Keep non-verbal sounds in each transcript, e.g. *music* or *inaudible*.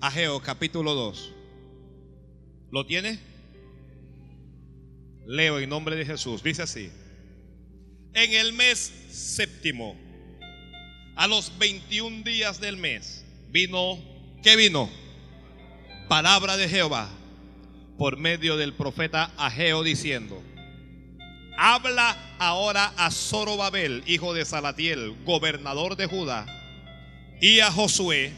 Ageo capítulo 2. ¿Lo tiene? Leo en nombre de Jesús. Dice así. En el mes séptimo, a los 21 días del mes, vino, ¿qué vino? Palabra de Jehová por medio del profeta Ageo diciendo, habla ahora a Zorobabel, hijo de Salatiel, gobernador de Judá, y a Josué,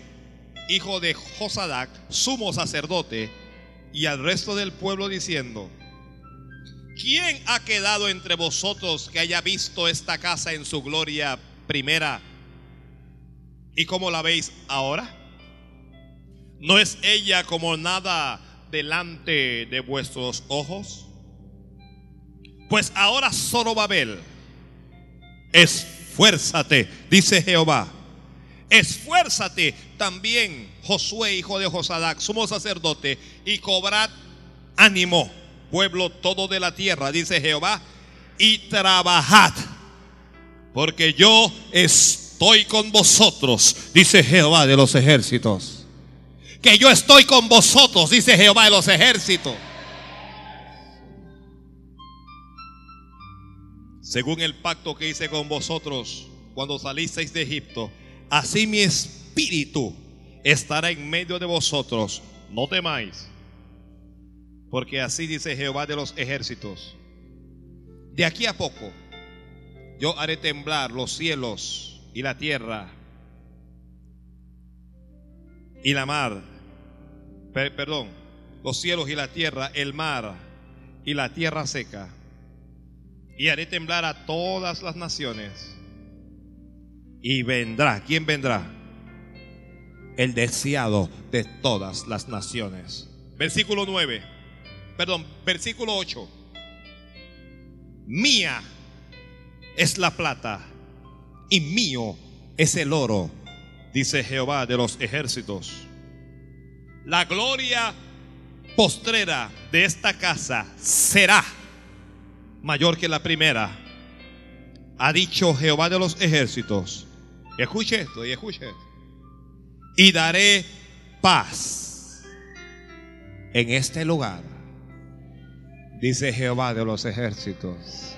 hijo de Josadac, sumo sacerdote, y al resto del pueblo diciendo, ¿quién ha quedado entre vosotros que haya visto esta casa en su gloria primera? ¿Y cómo la veis ahora? ¿No es ella como nada delante de vuestros ojos? Pues ahora Zorobabel, esfuérzate, dice Jehová. Esfuérzate también, Josué, hijo de Josadac, sumo sacerdote, y cobrad ánimo, pueblo todo de la tierra, dice Jehová, y trabajad, porque yo estoy con vosotros, dice Jehová de los ejércitos que yo estoy con vosotros, dice Jehová de los ejércitos. Según el pacto que hice con vosotros cuando salisteis de Egipto, así mi espíritu estará en medio de vosotros. No temáis, porque así dice Jehová de los ejércitos. De aquí a poco yo haré temblar los cielos y la tierra y la mar, perdón, los cielos y la tierra, el mar y la tierra seca. Y haré temblar a todas las naciones. Y vendrá, ¿quién vendrá? El deseado de todas las naciones. Versículo 9, perdón, versículo 8. Mía es la plata y mío es el oro dice Jehová de los ejércitos. La gloria postrera de esta casa será mayor que la primera. Ha dicho Jehová de los ejércitos. Escuche esto y escuche esto. Y daré paz en este lugar. Dice Jehová de los ejércitos.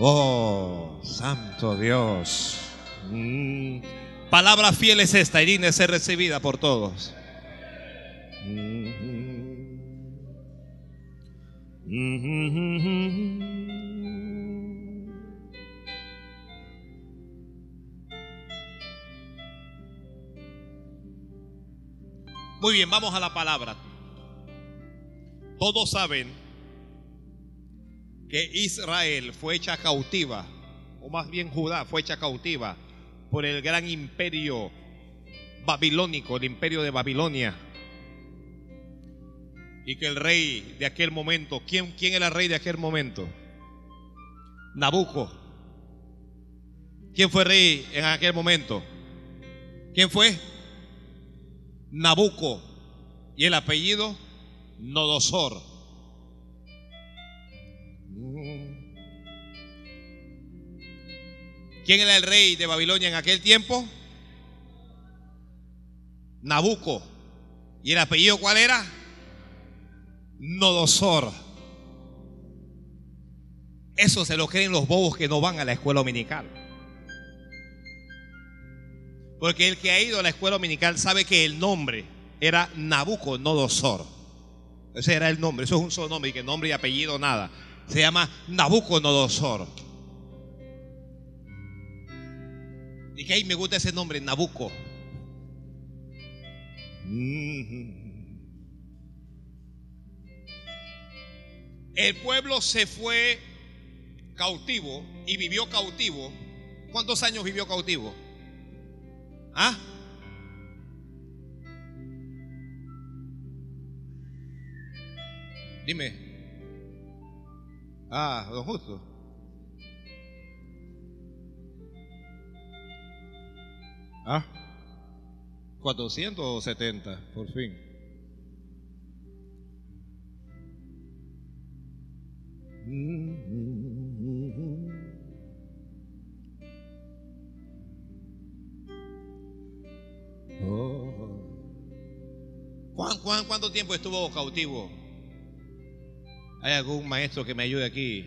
Oh, santo Dios. Mm. Palabra fiel es esta y ser recibida por todos. Muy bien, vamos a la palabra. Todos saben que Israel fue hecha cautiva, o más bien Judá fue hecha cautiva por el gran imperio babilónico, el imperio de Babilonia. Y que el rey de aquel momento, ¿quién, quién era el rey de aquel momento? Nabucco. ¿Quién fue rey en aquel momento? ¿Quién fue? Nabucco. Y el apellido, Nodosor. ¿Quién era el rey de Babilonia en aquel tiempo? Nabucco. ¿Y el apellido cuál era? Nodosor. Eso se lo creen los bobos que no van a la escuela dominical. Porque el que ha ido a la escuela dominical sabe que el nombre era Nabucodonosor. Ese era el nombre, eso es un solo nombre, y que nombre y apellido nada. Se llama Nabucodonosor. Y que ahí me gusta ese nombre, Nabucco. El pueblo se fue cautivo y vivió cautivo. ¿Cuántos años vivió cautivo? ¿Ah? Dime. Ah, don Justo. ¿Ah? 470, por fin. ¿Cuánto tiempo estuvo cautivo? ¿Hay algún maestro que me ayude aquí?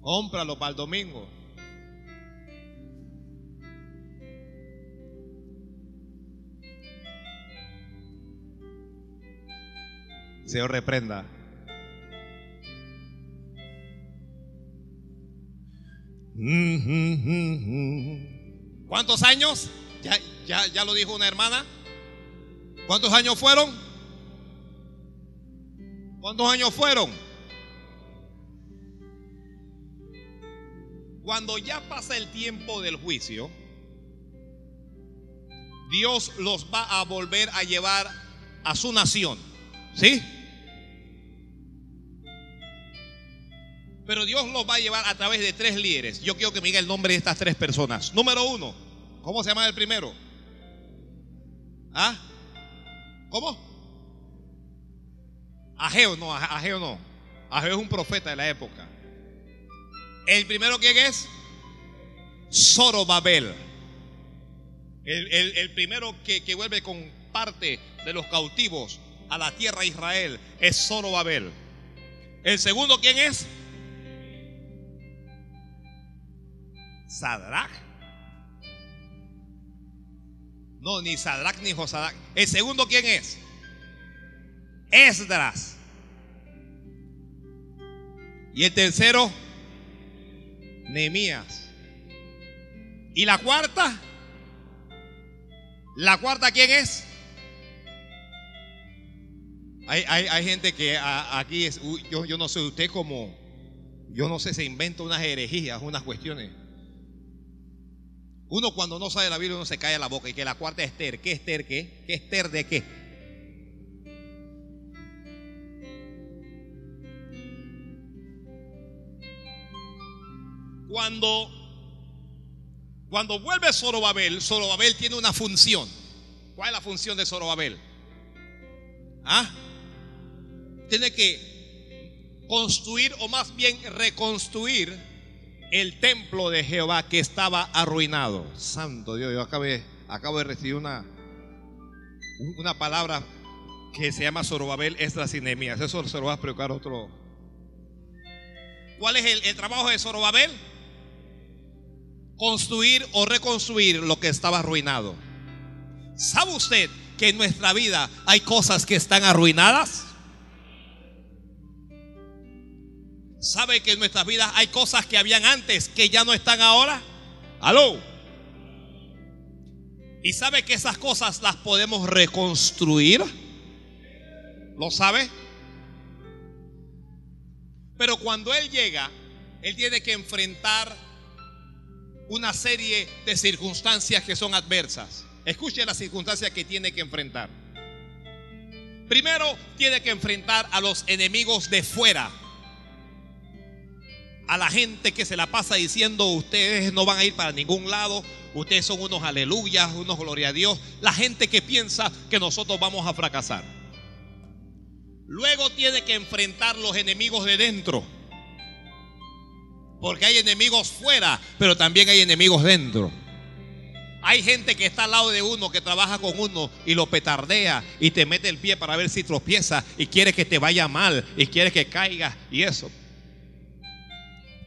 Cómpralo para el domingo. Señor reprenda. ¿Cuántos años? Ya, ya, ya lo dijo una hermana. ¿Cuántos años fueron? ¿Cuántos años fueron? Cuando ya pasa el tiempo del juicio, Dios los va a volver a llevar a su nación. ¿Sí? Pero Dios los va a llevar a través de tres líderes. Yo quiero que me diga el nombre de estas tres personas. Número uno, ¿cómo se llama el primero? ¿Ah? ¿Cómo? Ageo, no, Ageo no. Ageo es un profeta de la época. El primero, ¿quién es? Zorobabel. El, el, primero que, que, vuelve con parte de los cautivos a la tierra de Israel es Zorobabel. El segundo, ¿quién es? Sadrach. No, ni Sadrach ni Josadac. El segundo, ¿quién es? Esdras. Y el tercero, Nehemías. ¿Y la cuarta? ¿La cuarta quién es? Hay, gente que aquí es, yo, yo no sé, usted como, yo no sé, se inventa unas herejías, unas cuestiones. Uno cuando no sabe la Biblia uno se cae a la boca y que la cuarta es Esther. ¿Qué Esther qué? ¿Qué Esther de qué? Cuando, cuando vuelve Zorobabel, Zorobabel tiene una función. ¿Cuál es la función de Zorobabel? ¿Ah? Tiene que construir o más bien reconstruir el templo de Jehová que estaba arruinado. Santo Dios, yo acabé, acabo de recibir una, una palabra que se llama Zorobabel Esdras y Eso se lo va a explicar otro. ¿Cuál es el, el trabajo de Zorobabel? Construir o reconstruir lo que estaba arruinado. ¿Sabe usted que en nuestra vida hay cosas que están arruinadas? ¿Sabe que en nuestras vidas hay cosas que habían antes que ya no están ahora? ¿Aló? ¿Y sabe que esas cosas las podemos reconstruir? ¿Lo sabe? Pero cuando Él llega, Él tiene que enfrentar una serie de circunstancias que son adversas. Escuche las circunstancias que tiene que enfrentar. Primero, tiene que enfrentar a los enemigos de fuera a la gente que se la pasa diciendo ustedes no van a ir para ningún lado, ustedes son unos aleluyas, unos gloria a Dios, la gente que piensa que nosotros vamos a fracasar. Luego tiene que enfrentar los enemigos de dentro. Porque hay enemigos fuera, pero también hay enemigos dentro. Hay gente que está al lado de uno, que trabaja con uno y lo petardea y te mete el pie para ver si tropieza y quiere que te vaya mal y quiere que caiga y eso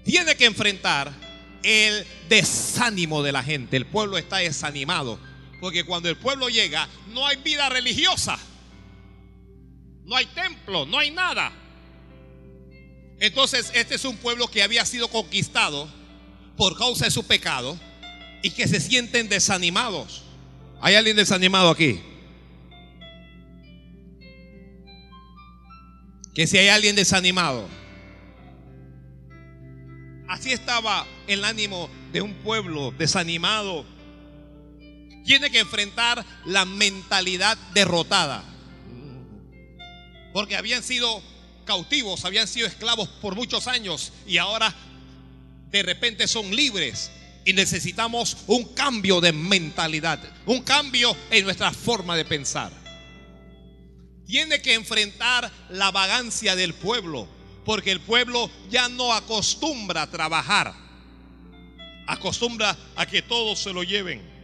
tiene que enfrentar el desánimo de la gente. El pueblo está desanimado. Porque cuando el pueblo llega, no hay vida religiosa. No hay templo, no hay nada. Entonces, este es un pueblo que había sido conquistado por causa de su pecado y que se sienten desanimados. ¿Hay alguien desanimado aquí? Que si hay alguien desanimado. Así estaba el ánimo de un pueblo desanimado. Tiene que enfrentar la mentalidad derrotada. Porque habían sido cautivos, habían sido esclavos por muchos años y ahora de repente son libres. Y necesitamos un cambio de mentalidad, un cambio en nuestra forma de pensar. Tiene que enfrentar la vagancia del pueblo porque el pueblo ya no acostumbra a trabajar, acostumbra a que todos se lo lleven.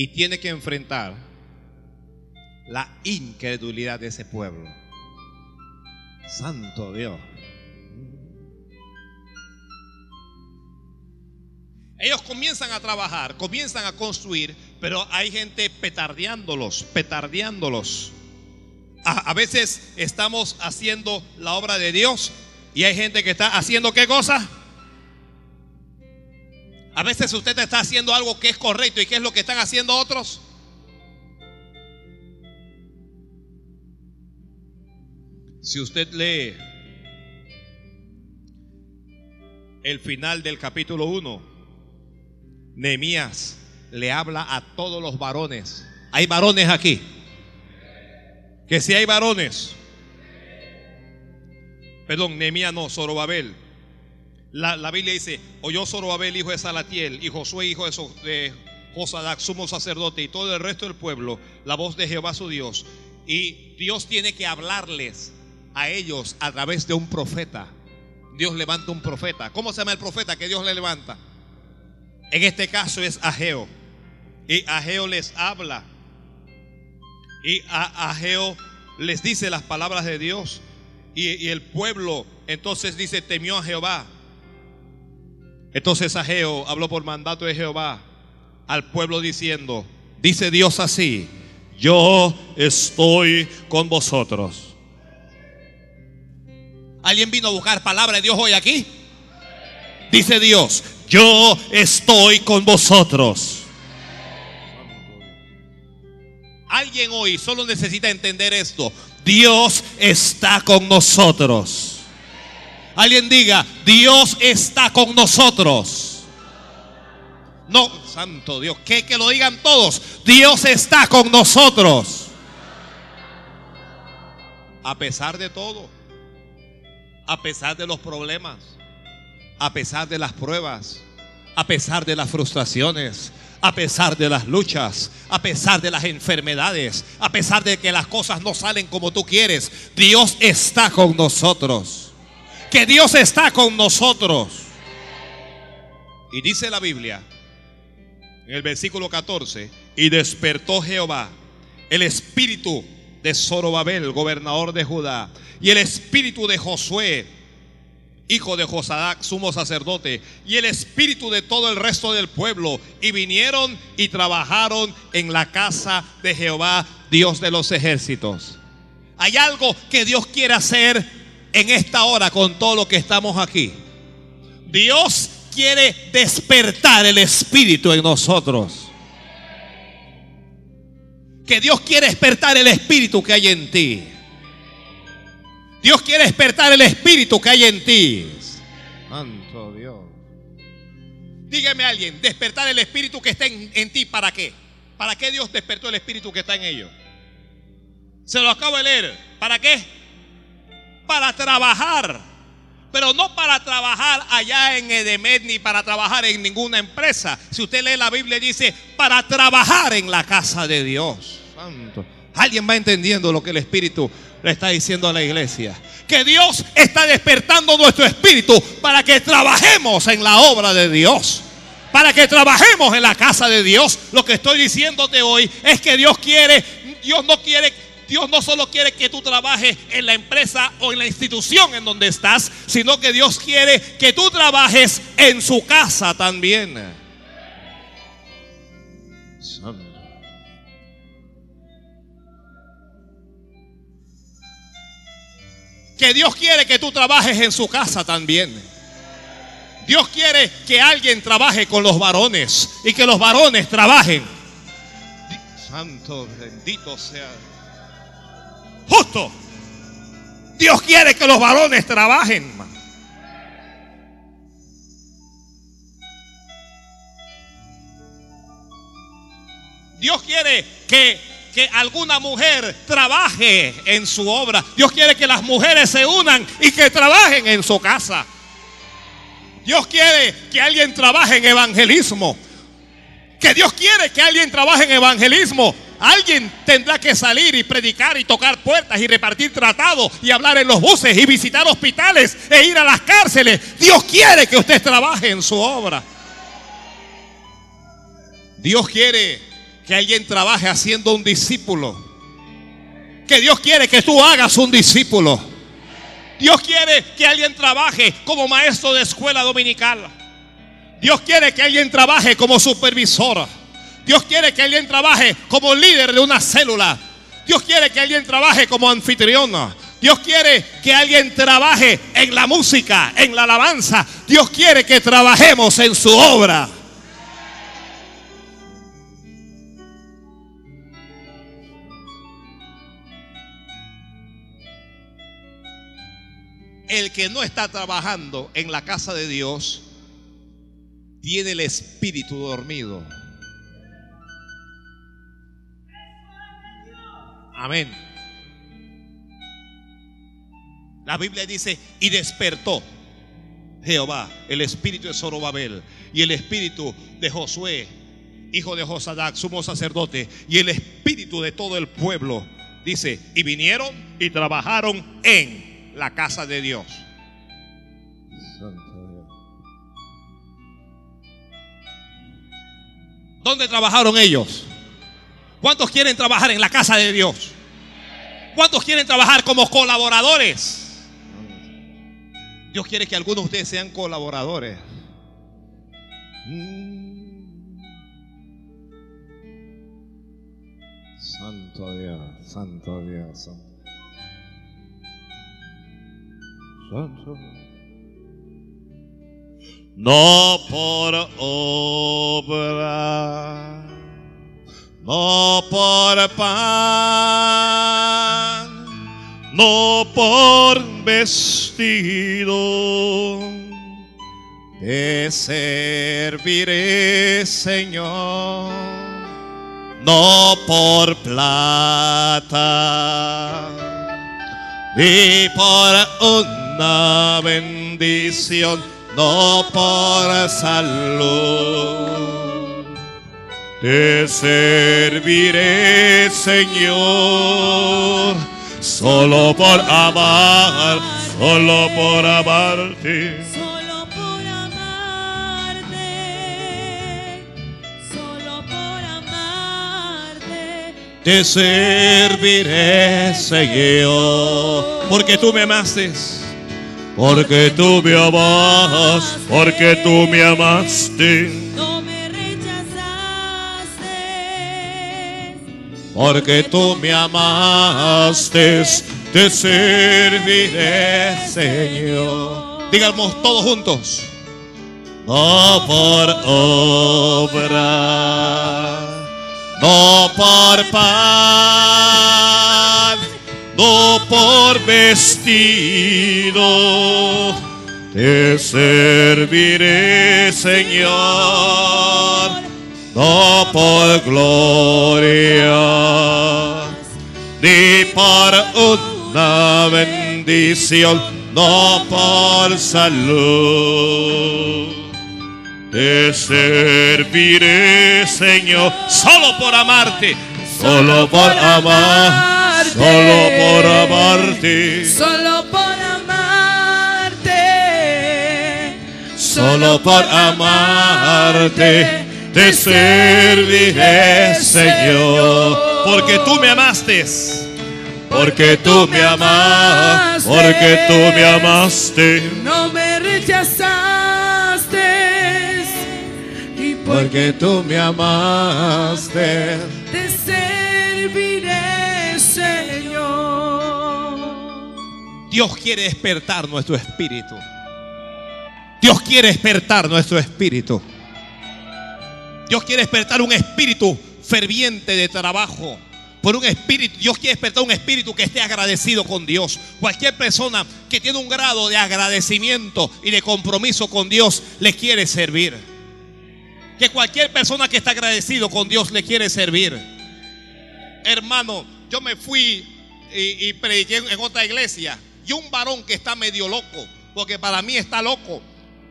y tiene que enfrentar la incredulidad de ese pueblo. Santo Dios. Ellos comienzan a trabajar, comienzan a construir, pero hay gente petardeándolos, petardeándolos. A, veces estamos haciendo la obra de Dios y hay gente que está haciendo qué cosa? A veces usted está haciendo algo que es correcto y qué es lo que están haciendo otros. Si usted lee el final del capítulo 1, Nehemías le habla a todos los varones. Hay varones aquí. Que si hay varones. Perdón, Nehemías no, Zorobabel. La, la, Biblia dice, oyó Zorobabel, hijo de Salatiel, y Josué, hijo de, Josadac, sumo sacerdote, y todo el resto del pueblo, la voz de Jehová su Dios. Y Dios tiene que hablarles a ellos a través de un profeta. Dios levanta un profeta. ¿Cómo se llama el profeta que Dios le levanta? En este caso es Ageo. Y Ageo les habla. Y a Ageo les dice las palabras de Dios. Y, y, el pueblo entonces dice, temió a Jehová. Entonces Ageo habló por mandato de Jehová al pueblo diciendo, dice Dios así, yo estoy con vosotros. ¿Alguien vino a buscar palabra de Dios hoy aquí? Dice Dios, yo estoy con vosotros. Alguien hoy solo necesita entender esto. Dios está con nosotros. Alguien diga, Dios está con nosotros. No, santo Dios, que, que lo digan todos. Dios está con nosotros. A pesar de todo a pesar de los problemas, a pesar de las pruebas, a pesar de las frustraciones, a pesar de las luchas, a pesar de las enfermedades, a pesar de que las cosas no salen como tú quieres, Dios está con nosotros. Que Dios está con nosotros. Y dice la Biblia, en el versículo 14, y despertó Jehová el espíritu de Zorobabel, gobernador de Judá, y el espíritu de Josué, hijo de Josadac, sumo sacerdote, y el espíritu de todo el resto del pueblo, y vinieron y trabajaron en la casa de Jehová, Dios de los ejércitos. Hay algo que Dios quiere hacer en esta hora con todo lo que estamos aquí. Dios quiere despertar el espíritu en nosotros que Dios quiere despertar el espíritu que hay en ti. Dios quiere despertar el espíritu que hay en ti. Santo Dios. Dígame alguien, despertar el espíritu que está en, en, ti, ¿para qué? ¿Para qué Dios despertó el espíritu que está en ellos? Se lo acabo de leer. ¿Para qué? Para trabajar. Pero no para trabajar allá en Edemet ni para trabajar en ninguna empresa. Si usted lee la Biblia dice, para trabajar en la casa de Dios. Santo. Alguien va entendiendo lo que el Espíritu le está diciendo a la iglesia. Que Dios está despertando nuestro espíritu para que trabajemos en la obra de Dios. Para que trabajemos en la casa de Dios. Lo que estoy diciéndote hoy es que Dios quiere, Dios no quiere Dios no solo quiere que tú trabajes en la empresa o en la institución en donde estás, sino que Dios quiere que tú trabajes en su casa también. Que Dios quiere que tú trabajes en su casa también. Dios quiere que alguien trabaje con los varones y que los varones trabajen. Santo, bendito sea. Justo. Dios quiere que los varones trabajen. Dios quiere que que alguna mujer trabaje en su obra. Dios quiere que las mujeres se unan y que trabajen en su casa. Dios quiere que alguien trabaje en evangelismo. Que Dios quiere que alguien trabaje en evangelismo. Alguien tendrá que salir y predicar y tocar puertas y repartir tratados y hablar en los buses y visitar hospitales e ir a las cárceles. Dios quiere que usted trabaje en su obra. Dios quiere que alguien trabaje haciendo un discípulo. Que Dios quiere que tú hagas un discípulo. Dios quiere que alguien trabaje como maestro de escuela dominical. Dios quiere que alguien trabaje como supervisor. Dios quiere que alguien trabaje como líder de una célula. Dios quiere que alguien trabaje como anfitriona. Dios quiere que alguien trabaje en la música, en la alabanza. Dios quiere que trabajemos en su obra. El que no está trabajando en la casa de Dios tiene el espíritu dormido. Amén. La Biblia dice, y despertó Jehová el espíritu de Zorobabel y el espíritu de Josué, hijo de Josadac, sumo sacerdote, y el espíritu de todo el pueblo. Dice, y vinieron y trabajaron en la casa de Dios. ¿Dónde trabajaron ellos? ¿Cuántos quieren trabajar en la casa de Dios? ¿Cuántos quieren trabajar como colaboradores? Dios quiere que algunos de ustedes sean colaboradores. Santo Dios, Santo Dios, Santo. No por obra, no por pan, no por vestido. Te serviré, Señor, no por plata, ni por una bendición, no por salud. Te serviré, Señor, solo por amar, solo por amarte. Te serviré, Señor, porque tú me amaste. Porque tú me amas, porque tú me amaste, no me rechazaste, porque tú me amaste, te serviré, Señor. Digamos todos juntos. No por obra, no por pan, no por vestido, te serviré, Señor, no por gloria, ni por una bendición, no por salud. Te serviré, Señor, solo por amarte, solo por amar, solo por amarte, solo por amarte, solo por amarte. Te serviré, Señor, porque tú me amaste, porque tú me amaste, porque tú me amaste. no me rechazaste, Porque tú me amaste. te serviré, Señor. Dios quiere despertar nuestro espíritu. Dios quiere despertar nuestro espíritu. Dios quiere despertar un espíritu ferviente de trabajo. Por un espíritu, Dios quiere despertar un espíritu que esté agradecido con Dios. Cualquier persona que tiene un grado de agradecimiento y de compromiso con Dios le quiere servir. Que cualquier persona que está agradecido con Dios le quiere servir. Hermano, yo me fui y, y prediqué en otra iglesia. Y un varón que está medio loco, porque para mí está loco,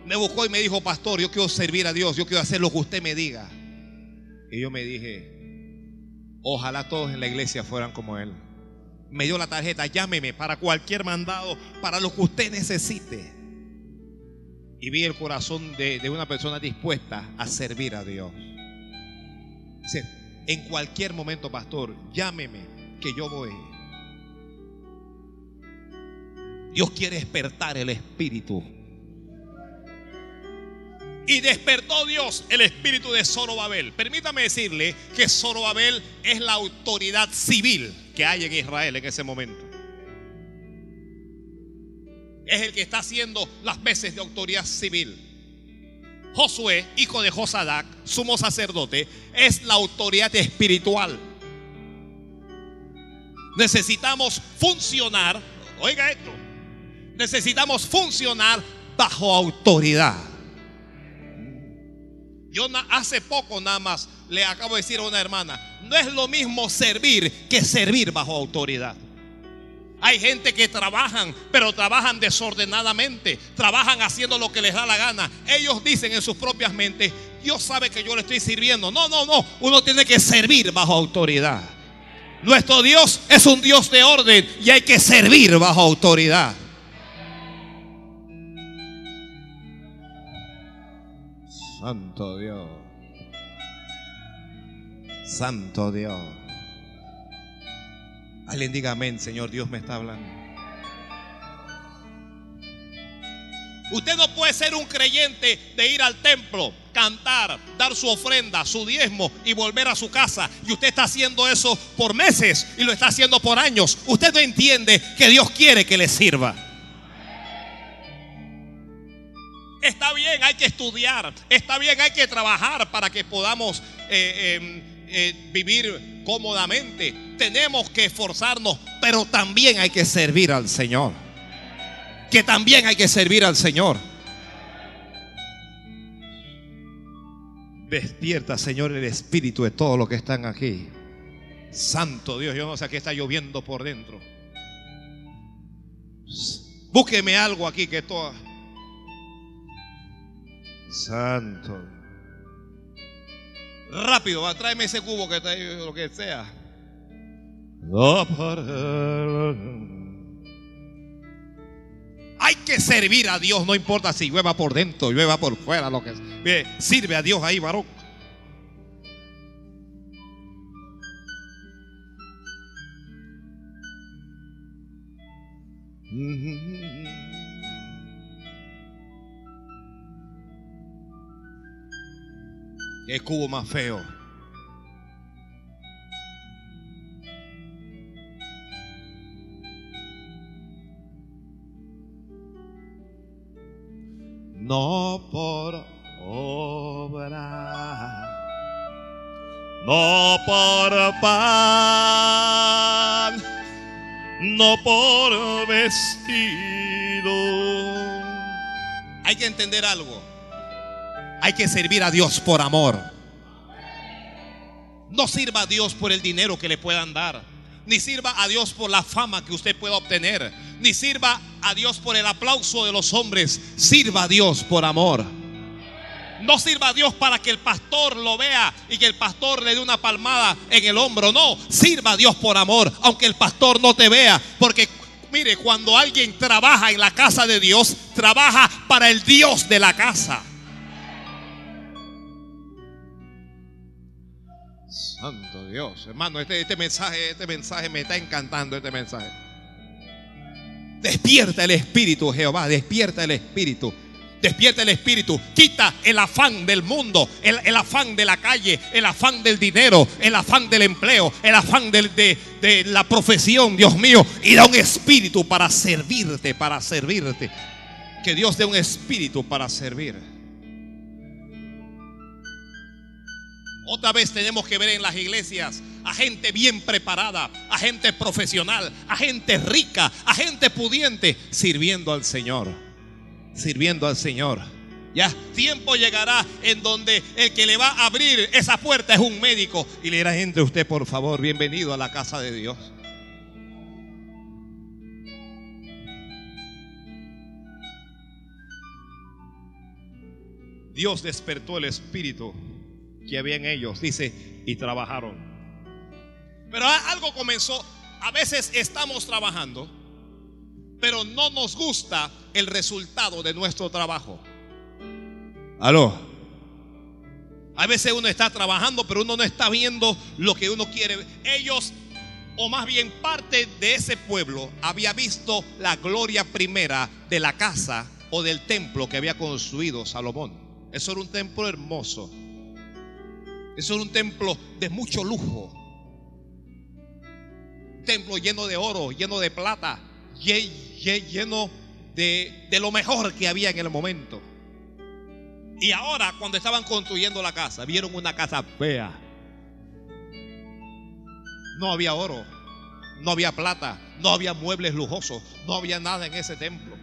me buscó y me dijo, pastor, yo quiero servir a Dios, yo quiero hacer lo que usted me diga. Y yo me dije, ojalá todos en la iglesia fueran como él. Me dio la tarjeta, llámeme para cualquier mandado, para lo que usted necesite. Y vi el corazón de, de una persona dispuesta a servir a Dios. En cualquier momento, pastor, llámeme que yo voy. Dios quiere despertar el espíritu. Y despertó Dios el espíritu de Zorobabel. Permítame decirle que Zorobabel es la autoridad civil que hay en Israel en ese momento. Es el que está haciendo las veces de autoridad civil. Josué, hijo de Josadac, sumo sacerdote, es la autoridad espiritual. Necesitamos funcionar, oiga esto, necesitamos funcionar bajo autoridad. Yo hace poco nada más le acabo de decir a una hermana, no es lo mismo servir que servir bajo autoridad. Hay gente que trabajan, pero trabajan desordenadamente, trabajan haciendo lo que les da la gana. Ellos dicen en sus propias mentes, Dios sabe que yo le estoy sirviendo. No, no, no, uno tiene que servir bajo autoridad. Nuestro Dios es un Dios de orden y hay que servir bajo autoridad. Santo Dios. Santo Dios. Alguien diga amén, Señor, Dios me está hablando. Usted no puede ser un creyente de ir al templo, cantar, dar su ofrenda, su diezmo y volver a su casa. Y usted está haciendo eso por meses y lo está haciendo por años. Usted no entiende que Dios quiere que le sirva. Está bien, hay que estudiar. Está bien, hay que trabajar para que podamos eh, eh, eh, vivir cómodamente. Tenemos que esforzarnos, pero también hay que servir al Señor. Que también hay que servir al Señor. Despierta, Señor, el espíritu de todos los que están aquí. Santo Dios, yo no sé qué está lloviendo por dentro. Búsqueme algo aquí que todo. Santo. Rápido, va, tráeme ese cubo que está ahí, lo que sea. Hay que servir a Dios, no importa si llueva por dentro, llueva por fuera, lo que sea. Sirve a Dios ahí, varón. Cubo más feo. No por obra, no por pan, no por vestido. Hay que entender algo. Hay que servir a Dios por amor. No sirva a Dios por el dinero que le puedan dar. Ni sirva a Dios por la fama que usted pueda obtener. Ni sirva a Dios por el aplauso de los hombres. Sirva a Dios por amor. No sirva a Dios para que el pastor lo vea y que el pastor le dé una palmada en el hombro. No, sirva a Dios por amor, aunque el pastor no te vea. Porque mire, cuando alguien trabaja en la casa de Dios, trabaja para el Dios de la casa. Santo Dios. Hermano, este, este mensaje, este mensaje me está encantando, este mensaje. Despierta el espíritu, Jehová, despierta el espíritu. Despierta el espíritu, quita el afán del mundo, el, afán de la calle, el afán del dinero, el afán del empleo, el afán de, de la profesión, Dios mío, y da un espíritu para servirte, para servirte. Que Dios dé un espíritu para servir. Otra vez tenemos que ver en las iglesias a gente bien preparada, a gente profesional, a gente rica, a gente pudiente, sirviendo al Señor. Sirviendo al Señor. Ya tiempo llegará en donde el que le va a abrir esa puerta es un médico y le dirá gente usted por favor, bienvenido a la casa de Dios. Dios despertó el espíritu que había en ellos, dice, y trabajaron. Pero algo comenzó, a veces estamos trabajando, pero no nos gusta el resultado de nuestro trabajo. Aló. A veces uno está trabajando, pero uno no está viendo lo que uno quiere. Ellos, o más bien parte de ese pueblo, había visto la gloria primera de la casa o del templo que había construido Salomón. Eso era un templo hermoso. Eso era un templo de mucho lujo. Un templo lleno de oro, lleno de plata, lle- lle- lleno de, de lo mejor que había en el momento. Y ahora, cuando estaban construyendo la casa, vieron una casa fea. No había oro, no había plata, no había muebles lujosos, no había nada en ese templo.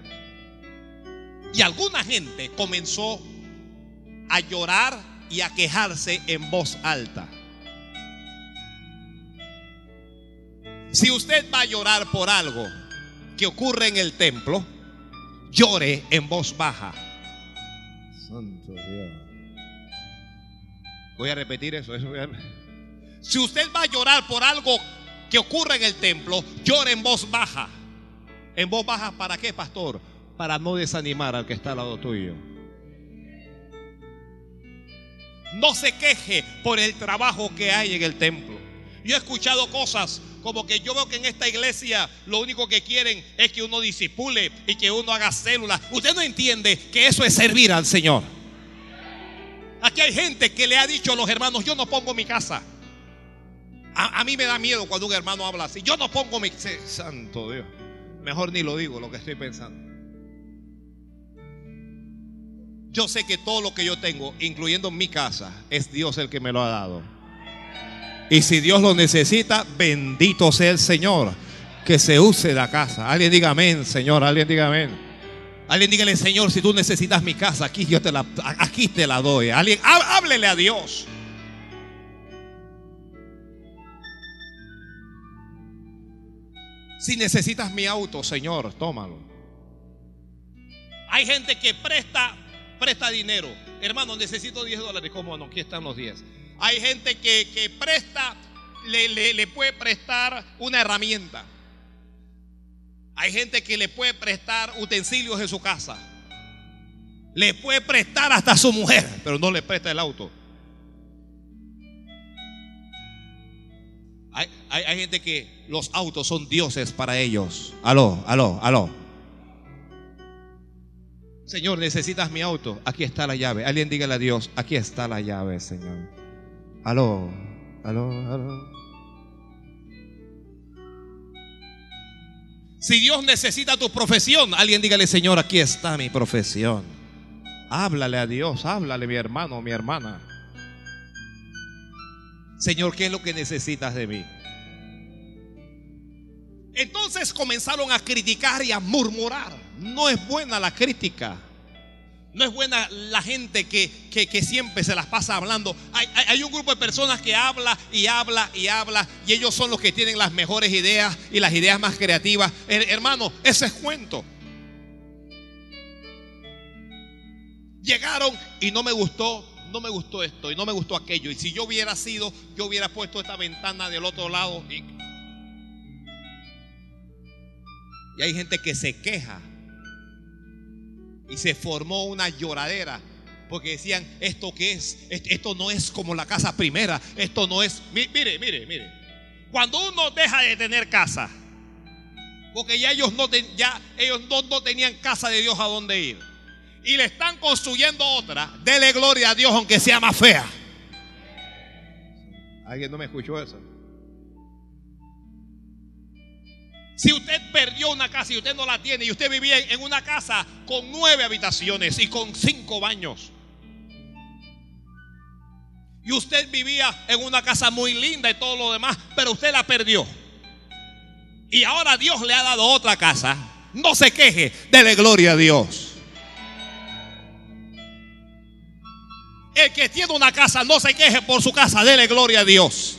Y alguna gente comenzó a llorar y a quejarse en voz alta. Si usted va a llorar por algo que ocurre en el templo, llore en voz baja. Santo Dios. Voy a repetir eso. eso voy a- Si usted va a llorar por algo que ocurre en el templo, llore en voz baja. ¿En voz baja para qué, pastor? Para no desanimar al que está al lado tuyo. No se queje por el trabajo que hay en el templo. Yo he escuchado cosas como que yo veo que en esta iglesia lo único que quieren es que uno disipule y que uno haga células. Usted no entiende que eso es servir al Señor. Aquí hay gente que le ha dicho a los hermanos, yo no pongo mi casa. A, a mí me da miedo cuando un hermano habla así. Yo no pongo mi... Santo Dios. Mejor ni lo digo lo que estoy pensando. Yo sé que todo lo que yo tengo, incluyendo mi casa, es Dios el que me lo ha dado. Y si Dios lo necesita, bendito sea el Señor. Que se use la casa. Alguien diga amén, Señor. Alguien diga amén. Alguien dígale, Señor, si tú necesitas mi casa, aquí yo te la, aquí te la doy. Alguien, há- háblele a Dios. Si necesitas mi auto, Señor, tómalo. Hay gente que presta, presta dinero. Hermano, necesito 10 dólares. ¿Cómo no? Aquí están los 10. Hay gente que, que presta, le, le- le puede prestar una herramienta. Hay gente que le puede prestar utensilios en su casa. Le puede prestar hasta a su mujer, pero no le presta el auto. Hay, hay- hay gente que los autos son dioses para ellos. Aló, aló, aló. Señor, necesitas mi auto. Aquí está la llave. Alguien dígale a Dios, aquí está la llave, Señor. Aló, aló, aló. Si Dios necesita tu profesión, alguien dígale, Señor, aquí está mi profesión. Háblale a Dios, háblale mi hermano, mi hermana. Señor, ¿qué es lo que necesitas de mí? Entonces comenzaron a criticar y a murmurar. No es buena la crítica. No es buena la gente que, que- siempre se las pasa hablando. Hay, hay- un grupo de personas que habla y habla y habla y ellos son los que tienen las mejores ideas y las ideas más creativas. Her- hermano, ese es cuento. Llegaron y no me gustó, no me gustó esto y no me gustó aquello. Y si yo hubiera sido, yo hubiera puesto esta ventana del otro lado. Y, y hay gente que se queja. Y se formó una lloradera. Porque decían, ¿esto qué es? Est- Esto no es como la casa primera. Esto no es... Mi- Mire, mire, mire. Cuando uno deja de tener casa, porque ya ellos no, ten- ya ellos no, no tenían casa de Dios a dónde ir. Y le están construyendo otra. Dele gloria a Dios aunque sea más fea. ¿Alguien no me escuchó eso? Si usted perdió una casa y usted no la tiene y usted vivía en una casa con nueve habitaciones y con cinco baños. Y usted vivía en una casa muy linda y todo lo demás, pero usted la perdió. Y ahora Dios le ha dado otra casa. No se queje, dele gloria a Dios. El que tiene una casa, no se queje por su casa, dele gloria a Dios.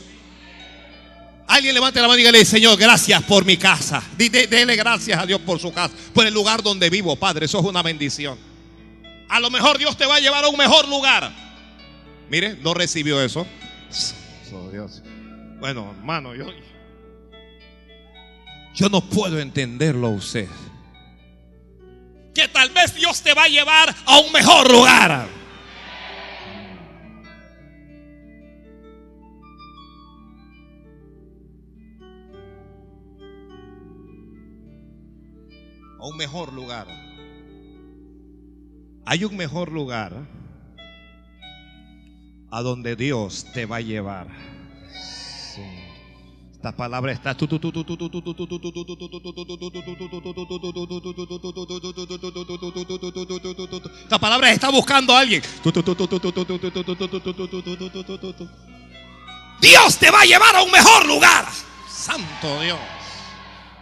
Alguien levante la mano y dígale, Señor, gracias por mi casa. Dele gracias a Dios por su casa, por el lugar donde vivo, Padre. Eso es una bendición. A lo mejor Dios te va a llevar a un mejor lugar. Mire, no recibió eso. Oh, Dios. Bueno, hermano, yo, yo no puedo entenderlo usted. Que tal vez Dios te va a llevar a un mejor lugar. Un mejor lugar. Hay un mejor lugar a donde Dios te va a llevar. Esta palabra está. Esta palabra está buscando a alguien. Dios te va a llevar a un mejor lugar. Santo Dios.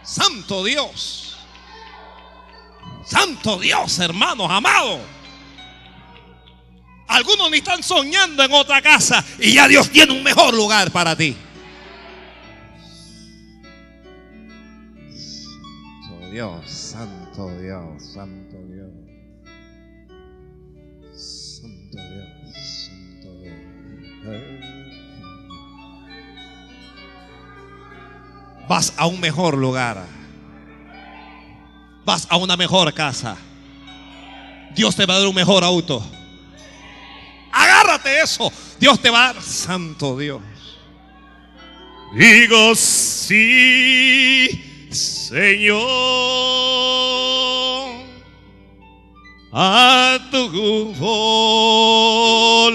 Santo Dios. Santo Dios, hermanos amados. Algunos ni están soñando en otra casa y ya Dios tiene un mejor lugar para ti. Santo Dios, Santo Dios, Santo Dios. Santo Dios, Santo Dios. Vas a un mejor lugar. Vas a una mejor casa. Dios te va a dar un mejor auto. Agárrate eso. Dios te va a dar. Santo Dios. Digo sí, Señor. A tu voluntad.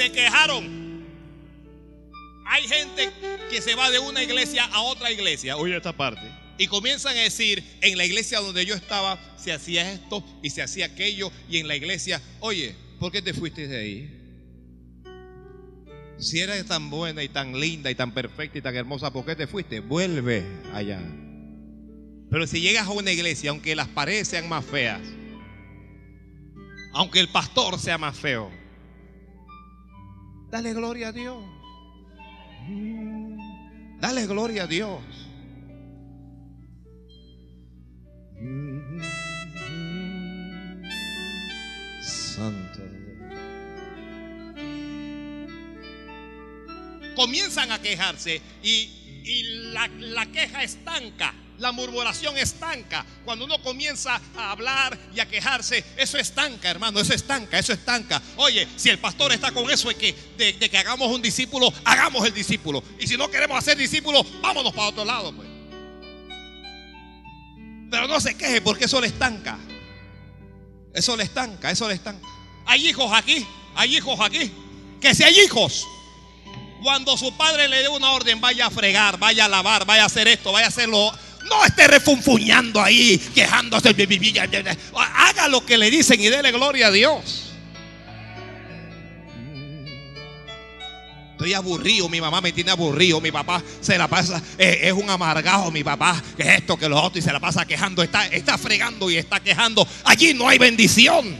Se quejaron. Hay gente que se va de una iglesia a otra iglesia. Oye esta parte. Y comienzan a decir, en la iglesia donde yo estaba, se hacía esto y se hacía aquello. Y en la iglesia, oye, ¿por qué te fuiste de ahí? Si eres tan buena y tan linda y tan perfecta y tan hermosa, ¿por qué te fuiste? Vuelve allá. Pero si llegas a una iglesia, aunque las paredes sean más feas, aunque el pastor sea más feo, dale gloria a Dios. Dale gloria a Dios. Santo Dios. comienzan a quejarse y, y la, la queja estanca, la murmuración estanca. Cuando uno comienza a hablar y a quejarse, eso estanca, hermano, eso estanca, eso estanca. Oye, si el pastor está con eso que, de, que hagamos un discípulo, hagamos el discípulo. Y si no queremos hacer discípulo, vámonos para otro lado, pues. Pero no se queje porque eso le estanca. Eso le estanca, eso le estanca. Hay hijos aquí, hay hijos aquí. Que si hay hijos, cuando su padre le dé una orden, vaya a fregar, vaya a lavar, vaya a hacer esto, vaya a hacerlo. No esté refunfuñando ahí, quejándose. Haga lo que le dicen y dele gloria a Dios. Estoy aburrido, mi mamá me tiene aburrido, mi papá se la pasa, eh, es un amargado, mi papá, que es esto, que lo otro, y se la pasa quejando, está, está fregando y está quejando. Allí no hay bendición.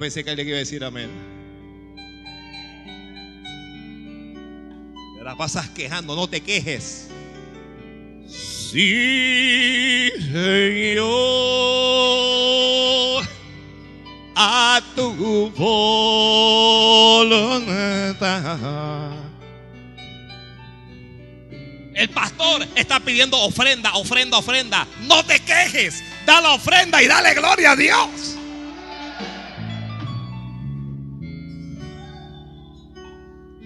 Pensé que alguien iba a decir amén. La pasas quejando, no te quejes. Sí, Señor, a tu voluntad. El pastor está pidiendo ofrenda, ofrenda, ofrenda. No te quejes. Da la ofrenda y dale gloria a Dios.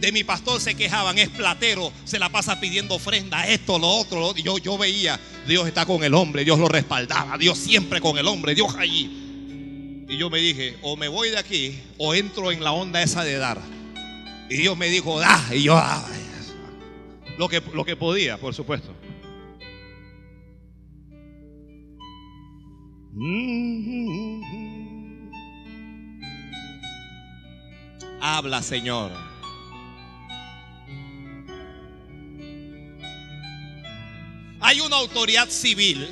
De mi pastor se quejaban, es platero, se la pasa pidiendo ofrenda, esto, lo otro. Yo, yo veía, Dios está con el hombre, Dios lo respaldaba, Dios siempre con el hombre, Dios allí. Y yo me dije, o me voy de aquí, o entro en la onda esa de dar. Y Dios me dijo, da, y yo, ah, Lo que, lo que podía, por supuesto. Habla, Señor. Hay una autoridad civil.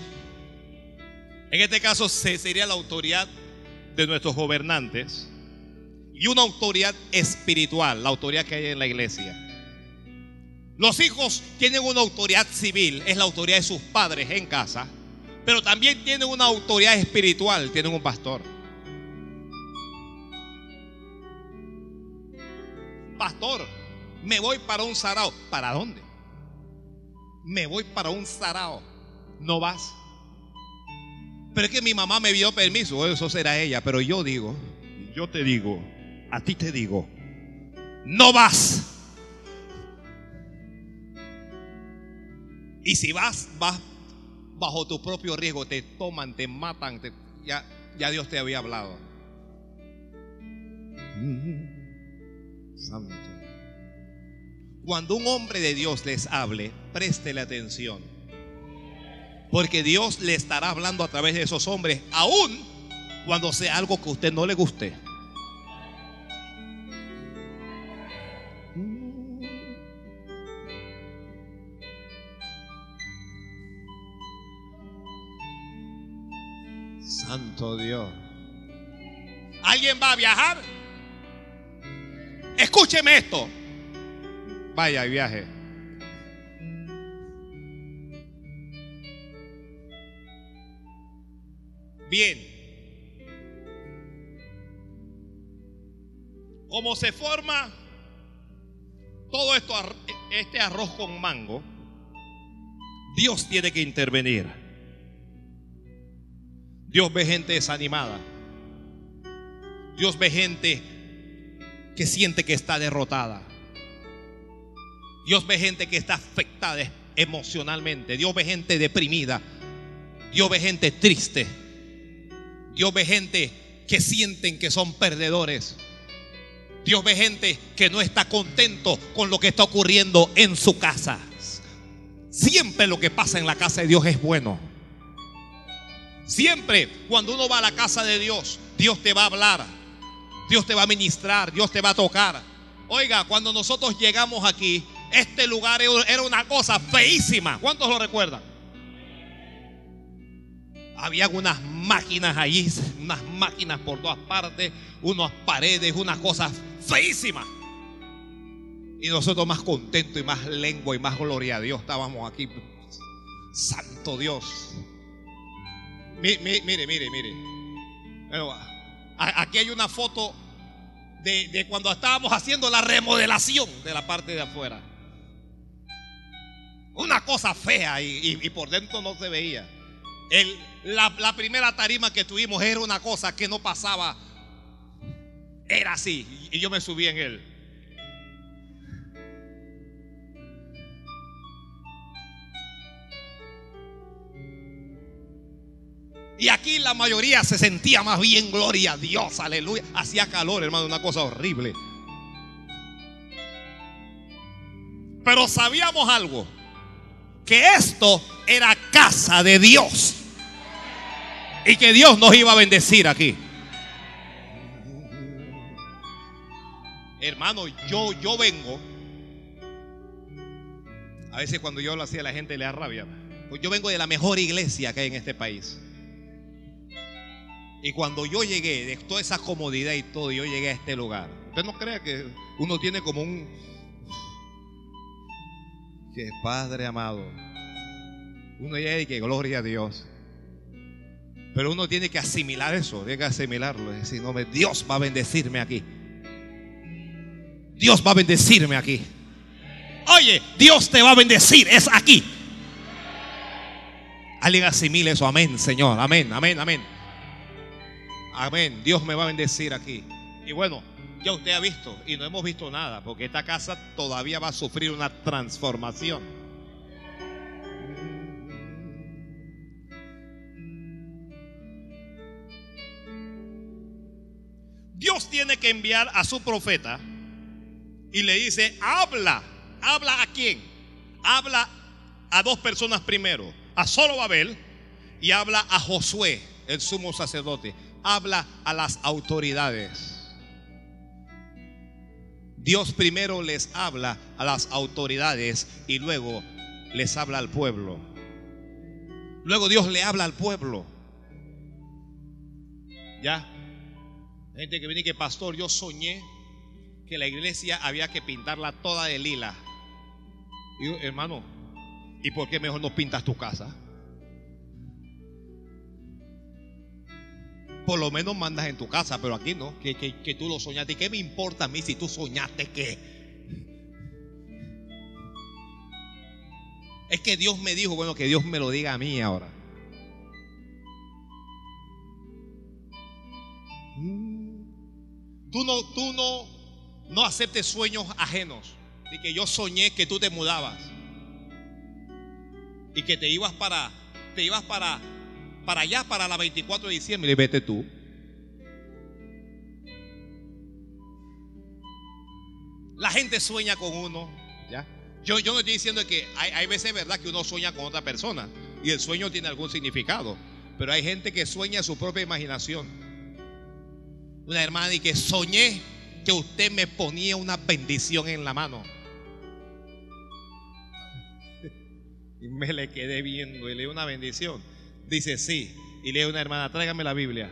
En este caso se- sería la autoridad De nuestros gobernantes. y una autoridad espiritual, la autoridad que hay en la iglesia. Los hijos tienen una autoridad civil, es la autoridad de sus padres en casa, pero también tienen una autoridad espiritual, tienen un pastor. Pastor, me voy para un sarao. ¿Para dónde? Me voy para un sarao. No vas. Pero es que mi mamá me dio permiso, eso será ella, pero yo digo, yo te digo, a ti te digo, no vas. Y si vas, vas bajo tu propio riesgo, te toman, te matan, ya, ya Dios te había hablado. Santo. Cuando un hombre de Dios les hable, préstele atención. Porque Dios le estará hablando a través de esos hombres, aún cuando sea algo que a usted no le guste. Santo Dios. ¿Alguien va a viajar? Escúcheme esto. Vaya y viaje. Bien. Como se forma todo esto, este arroz con mango, Dios tiene que intervenir. Dios ve gente desanimada. Dios ve gente que siente que está derrotada. Dios ve gente que está afectada emocionalmente. Dios ve gente deprimida. Dios ve gente triste. Dios ve gente que sienten que son perdedores. Dios ve gente que no está contento con lo que está ocurriendo en su casa. Siempre lo que pasa en la casa de Dios es bueno. Siempre cuando uno va a la casa de Dios, Dios te va a hablar. Dios te va a ministrar, Dios te va a tocar. Oiga, cuando nosotros llegamos aquí, este lugar era una cosa feísima. ¿Cuántos lo recuerdan? Había unas máquinas allí, unas máquinas por todas partes, unas paredes, unas cosas feísimas. Y nosotros más contentos y más lengua y más gloria a Dios estábamos aquí. Santo Dios. Mi- mi- Mire, mire, mire. Bueno, a- Aquí hay una foto de cuando estábamos haciendo la remodelación de la parte de afuera. Una cosa fea y, por dentro no se veía. El- la, la primera tarima que tuvimos era una cosa que no pasaba. Era así. Y yo me subí en él. Y aquí la mayoría se sentía más bien, gloria a Dios, aleluya. Hacía calor, hermano, una cosa horrible. Pero sabíamos algo, que esto era casa de Dios. Y que Dios nos iba a bendecir aquí. Hermano, yo, yo vengo. A veces cuando yo lo hacía la gente le da rabia. Pues yo vengo de la mejor iglesia que hay en este país. Y cuando yo llegué, de toda esa comodidad y todo, yo llegué a este lugar. Usted no crea que uno tiene como un... Que Padre amado. Uno llega y que gloria a Dios. Pero uno tiene que asimilar eso, tiene que asimilarlo. Es decir, no, Dios va a bendecirme aquí. Dios va a bendecirme aquí. Oye, Dios te va a bendecir, es aquí. Alguien asimile eso, amén, Señor, amén, amén, amén. Amén. Dios me va a bendecir aquí. Y bueno, ya usted ha visto y no hemos visto nada, porque esta casa todavía va a sufrir una transformación. Dios tiene que enviar a su profeta y le dice, habla, habla a quién? Habla a dos personas primero, a Zorobabel y habla a Josué, el sumo sacerdote. Habla a las autoridades. Dios primero les habla a las autoridades y luego les habla al pueblo. Luego Dios le habla al pueblo. ¿Ya? Gente que viene y que pastor, yo soñé que la iglesia había que pintarla toda de lila. Y yo, hermano, ¿y por qué mejor no pintas tu casa? Por lo menos mandas en tu casa, pero aquí no, que, que- que tú lo soñaste. ¿Y qué me importa a mí si tú soñaste que? Es que Dios me dijo, bueno, que Dios me lo diga a mí ahora. Tú no, tú no, no aceptes sueños ajenos. Y que yo soñé que tú te mudabas. Y que te ibas para, te ibas para, para allá, para la 24 de diciembre. Vete tú. La gente sueña con uno. ¿ya? Yo, yo no estoy diciendo que hay, veces verdad que uno sueña con otra persona. Y el sueño tiene algún significado. Pero hay gente que sueña su propia imaginación. Una hermana y que soñé que usted me ponía una bendición en la mano. *laughs* Y me le quedé viendo y le una bendición. Dice sí. Y le una hermana, tráigame la Biblia.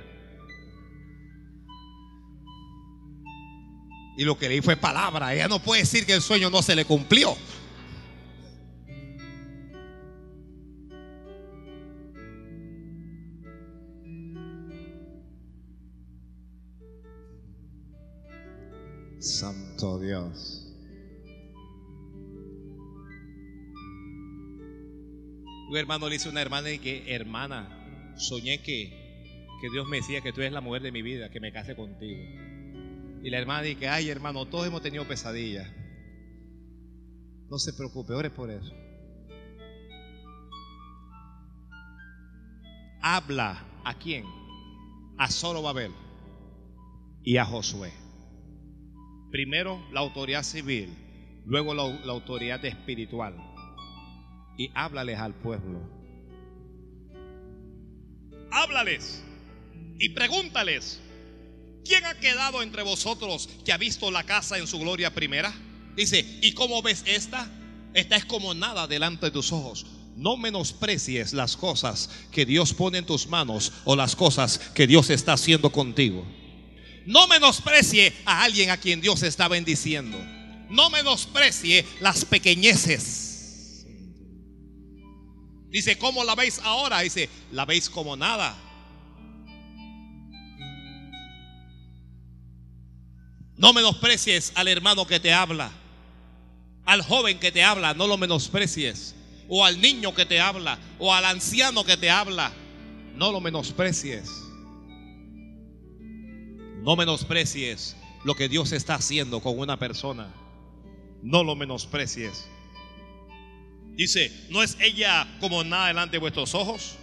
Y lo que leí fue palabra. Ella no puede decir que el sueño no se le cumplió. Santo Dios. Un hermano le dice a una hermana y que, hermana, soñé que, que Dios me decía que tú eres la mujer de mi vida, que me case contigo. Y la hermana dice, ay hermano, todos hemos tenido pesadillas. No se preocupe, ore por eso. Habla a quién? A Zorobabel y a Josué. Primero la autoridad civil, luego la, la autoridad espiritual. Y háblales al pueblo. Háblales y pregúntales, ¿quién ha quedado entre vosotros que ha visto la casa en su gloria primera? Dice, ¿y cómo ves esta? Esta es como nada delante de tus ojos. No menosprecies las cosas que Dios pone en tus manos o las cosas que Dios está haciendo contigo. No menosprecie a alguien a quien Dios está bendiciendo. No menosprecie las pequeñeces. Dice, ¿cómo la veis ahora? Dice, la veis como nada. No menosprecies al hermano que te habla. Al joven que te habla, no lo menosprecies. O al niño que te habla. O al anciano que te habla. No lo menosprecies. No menosprecies lo que Dios está haciendo con una persona. No lo menosprecies. Dice, ¿no es ella como nada delante de vuestros ojos?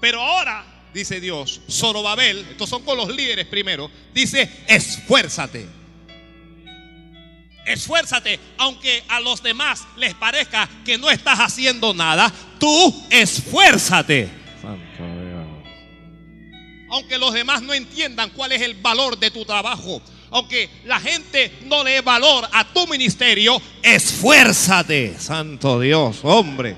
Pero ahora, dice Dios, Zorobabel, estos son con los líderes primero, dice, esfuérzate. Esfuérzate, aunque a los demás les parezca que no estás haciendo nada, tú esfuérzate. Santo Dios. Aunque los demás no entiendan cuál es el valor de tu trabajo, aunque la gente no le dé valor a tu ministerio, esfuérzate. Santo Dios, hombre.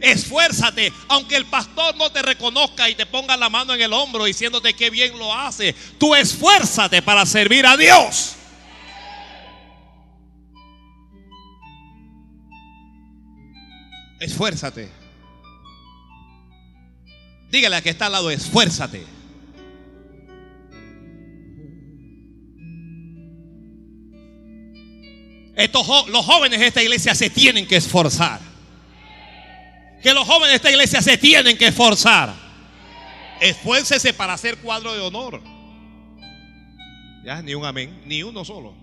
Esfuérzate, aunque el pastor no te reconozca y te ponga la mano en el hombro diciéndote que bien lo hace. Tú esfuérzate para servir a Dios. Esfuérzate. Dígale a que está al lado, esfuérzate. Estos los jóvenes de esta iglesia se tienen que esforzar. Que los jóvenes de esta iglesia se tienen que esforzar. Esfuércese para hacer cuadro de honor. Ya, ni un amén, ni uno solo.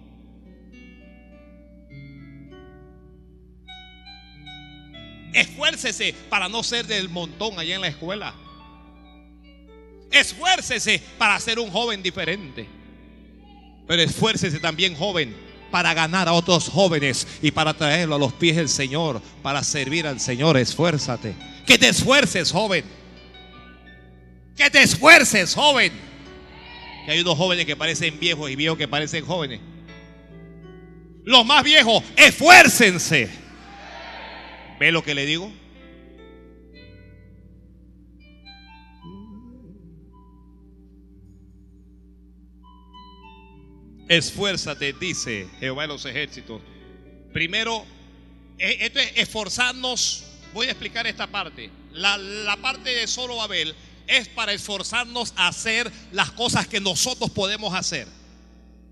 Esfuércese para no ser del montón allá en la escuela. Esfuércese para ser un joven diferente. Pero esfuércese también, joven, para ganar a otros jóvenes y para traerlo a los pies del Señor, para servir al Señor. Esfuérzate. Que te esfuerces, joven. Que te esfuerces, joven. Que hay unos jóvenes que parecen viejos y viejos que parecen jóvenes. Los más viejos, esfuércense. ¿Ve lo que le digo? Esfuérzate, dice Jehová de los ejércitos. Primero, e- esto es esforzarnos. Voy a explicar esta parte. La, la parte de solo Babel es para esforzarnos a hacer las cosas que nosotros podemos hacer.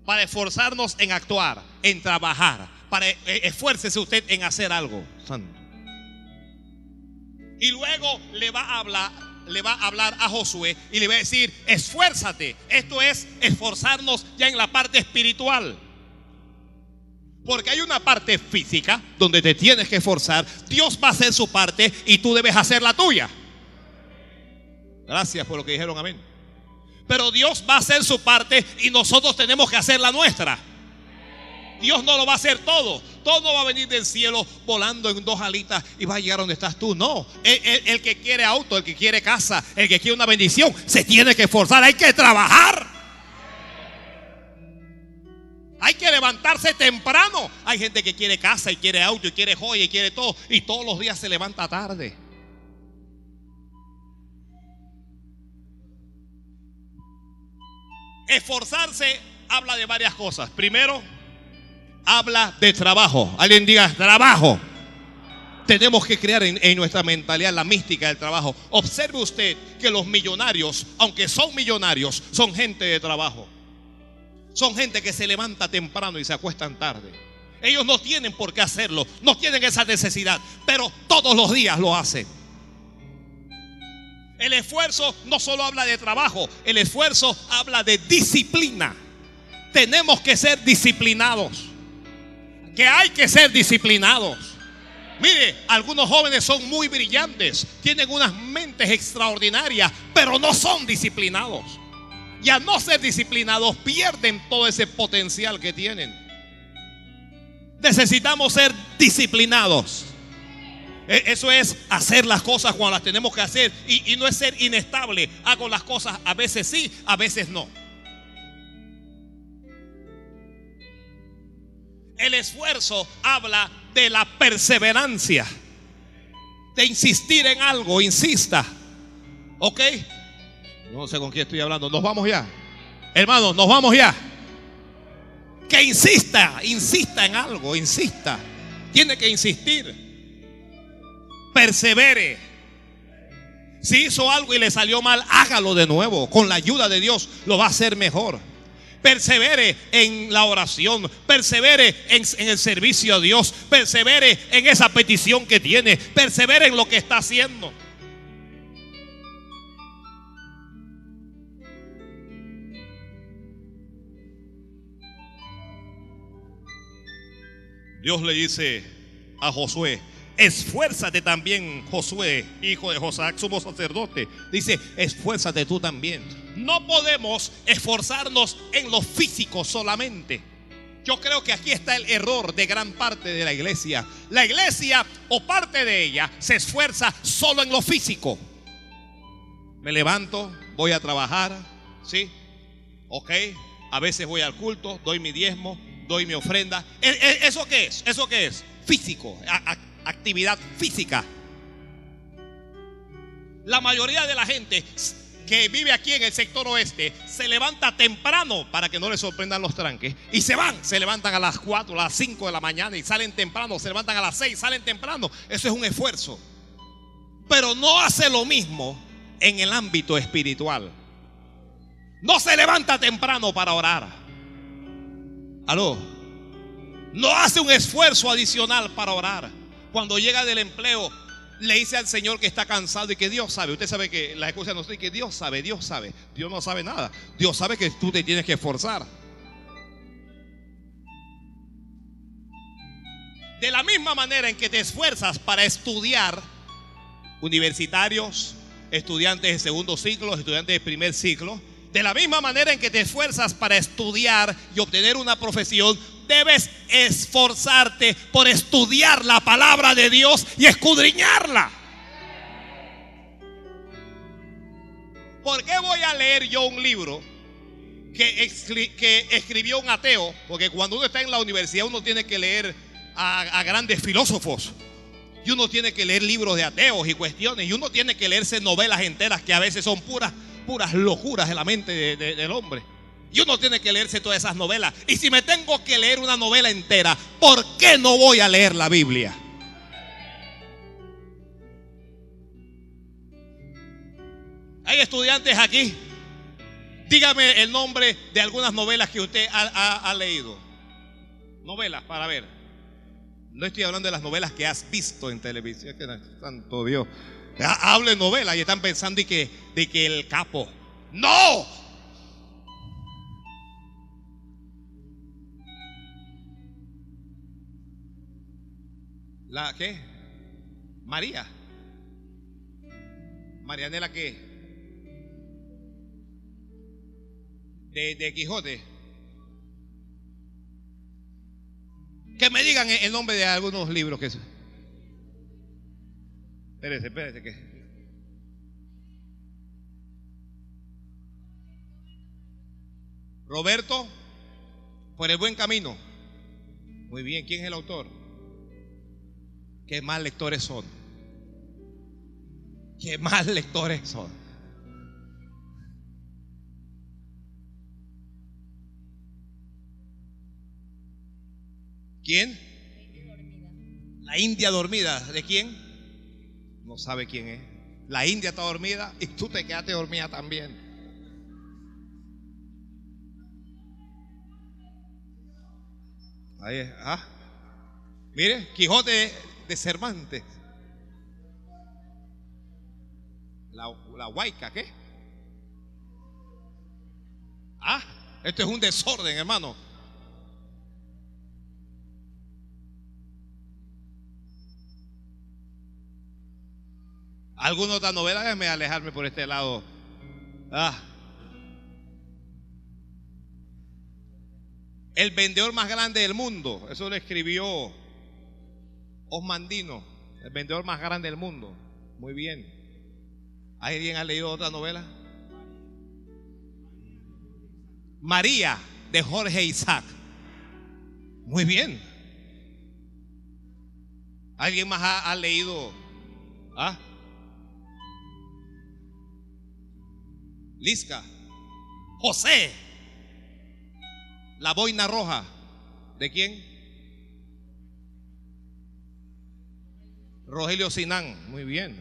Para esforzarnos en actuar, en trabajar. Para eh, esfuércese usted en hacer algo. Santo. Y luego le va a hablar le va a hablar a Josué y le va a decir, esfuérzate. Esto es esforzarnos ya en la parte espiritual. Porque hay una parte física donde te tienes que esforzar. Dios va a hacer su parte y tú debes hacer la tuya. Gracias por lo que dijeron, amén. Pero Dios va a hacer su parte y nosotros tenemos que hacer la nuestra. Dios no lo va a hacer todo. Todo no va a venir del cielo volando en dos alitas y va a llegar donde estás tú. No. El, el- el que quiere auto, el que quiere casa, el que quiere una bendición, se tiene que esforzar. Hay que trabajar. Hay que levantarse temprano. Hay gente que quiere casa y quiere auto y quiere joya y quiere todo. Y todos los días se levanta tarde. Esforzarse habla de varias cosas. Primero, habla de trabajo. Alguien diga trabajo. Tenemos que crear en, nuestra mentalidad la mística del trabajo. Observe usted que los millonarios, aunque son millonarios, son gente de trabajo. Son gente que se levanta temprano y se acuestan tarde. Ellos no tienen por qué hacerlo, no tienen esa necesidad, pero todos los días lo hacen. El esfuerzo no solo habla de trabajo, el esfuerzo habla de disciplina. Tenemos que ser disciplinados. Que hay que ser disciplinados. Mire, algunos jóvenes son muy brillantes, tienen unas mentes extraordinarias, pero no son disciplinados. Y al no ser disciplinados pierden todo ese potencial que tienen. Necesitamos ser disciplinados. E- Eso es hacer las cosas cuando las tenemos que hacer y, y no es ser inestable. Hago las cosas a veces sí, a veces no. El esfuerzo habla de la perseverancia, de insistir en algo, insista. ¿Ok? No sé con quién estoy hablando. Nos vamos ya. Hermanos, nos vamos ya. Que insista, insista en algo, insista. Tiene que insistir. Persevere. Si hizo algo y le salió mal, hágalo de nuevo. Con la ayuda de Dios lo va a hacer mejor. Persevere en la oración, persevere en, el servicio a Dios, persevere en esa petición que tiene, persevere en lo que está haciendo. Dios le dice a Josué, esfuérzate también, Josué, hijo de Josac, sumo sacerdote. Dice, esfuérzate tú también. No podemos esforzarnos en lo físico solamente. Yo creo que aquí está el error de gran parte de la iglesia. La iglesia o parte de ella se esfuerza solo en lo físico. Me levanto, voy a trabajar, ¿sí? Ok, a veces voy al culto, doy mi diezmo, doy mi ofrenda. ¿E- e- ¿Eso qué es? ¿Eso qué es? Físico, actividad física. La mayoría de la gente que vive aquí en el sector oeste se levanta temprano para que no les sorprendan los tranques y se van, se levantan a las 4, a las 5 de la mañana y salen temprano, se levantan a las 6, salen temprano. Eso es un esfuerzo. Pero no hace lo mismo en el ámbito espiritual. No se levanta temprano para orar. Aló. No hace un esfuerzo adicional para orar. Cuando llega del empleo, le dice al Señor que está cansado y que Dios sabe. Usted sabe que la excusa no es que Dios sabe, Dios sabe. Dios no sabe nada. Dios sabe que tú te tienes que esforzar. De la misma manera en que te esfuerzas para estudiar, universitarios, estudiantes de segundo ciclo, estudiantes de primer ciclo, de la misma manera en que te esfuerzas para estudiar y obtener una profesión, debes esforzarte por estudiar la palabra de Dios y escudriñarla. ¿Por qué voy a leer yo un libro que, escri- que escribió un ateo? Porque cuando uno está en la universidad uno tiene que leer a, grandes filósofos. Y uno tiene que leer libros de ateos y cuestiones. Y uno tiene que leerse novelas enteras que a veces son puras, puras locuras en la mente de- de- del hombre. Y uno tiene que leerse todas esas novelas. Y si me tengo que leer una novela entera, ¿por qué no voy a leer la Biblia? Hay estudiantes aquí. Dígame el nombre de algunas novelas que usted ha, leído. Novelas, para ver. No estoy hablando de las novelas que has visto en televisión. Que, santo Dios. Ha- Hablo de novelas y están pensando de que, de que el capo. ¡No! ¿La qué? María. Marianela qué? De, de Quijote. Que me digan el nombre de algunos libros que... se- Espérese, espérese que... Roberto, por el buen camino. Muy bien, ¿quién es el autor? Qué mal lectores son. Qué mal lectores son. ¿Quién? La India dormida. ¿De quién? No sabe quién es. La India está dormida y tú te quedaste dormida también. Ahí es. Ah. Mire, Quijote Cervantes. La, la huayca, ¿qué? Ah, esto es un desorden, hermano. ¿Alguna otra novela? Déjame alejarme por este lado. Ah. El vendedor más grande del mundo. Eso lo escribió Osmandino. El vendedor más grande del mundo. Muy bien. ¿Alguien ha leído otra novela? María de Jorge Isaac. Muy bien. ¿Alguien más ha, ha leído? ¿Ah? Lisca. José. La boina roja. ¿De quién? Rogelio Sinán. Muy bien.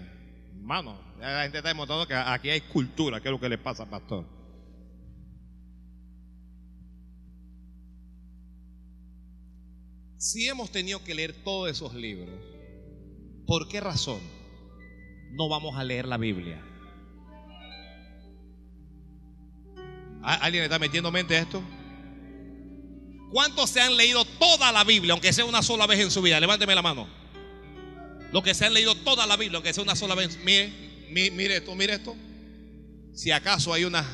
Hermano, la gente está demostrando que aquí hay cultura. ¿Qué es lo que le pasa, pastor? Si hemos tenido que leer todos esos libros, ¿por qué razón no vamos a leer la Biblia? ¿A- ¿Alguien está metiendo mente a esto? ¿Cuántos se han leído toda la Biblia, aunque sea una sola vez en su vida? Levánteme la mano. Los que se han leído toda la Biblia, aunque sea una sola vez. Mire, mi- mire esto, mire esto. Si acaso hay unas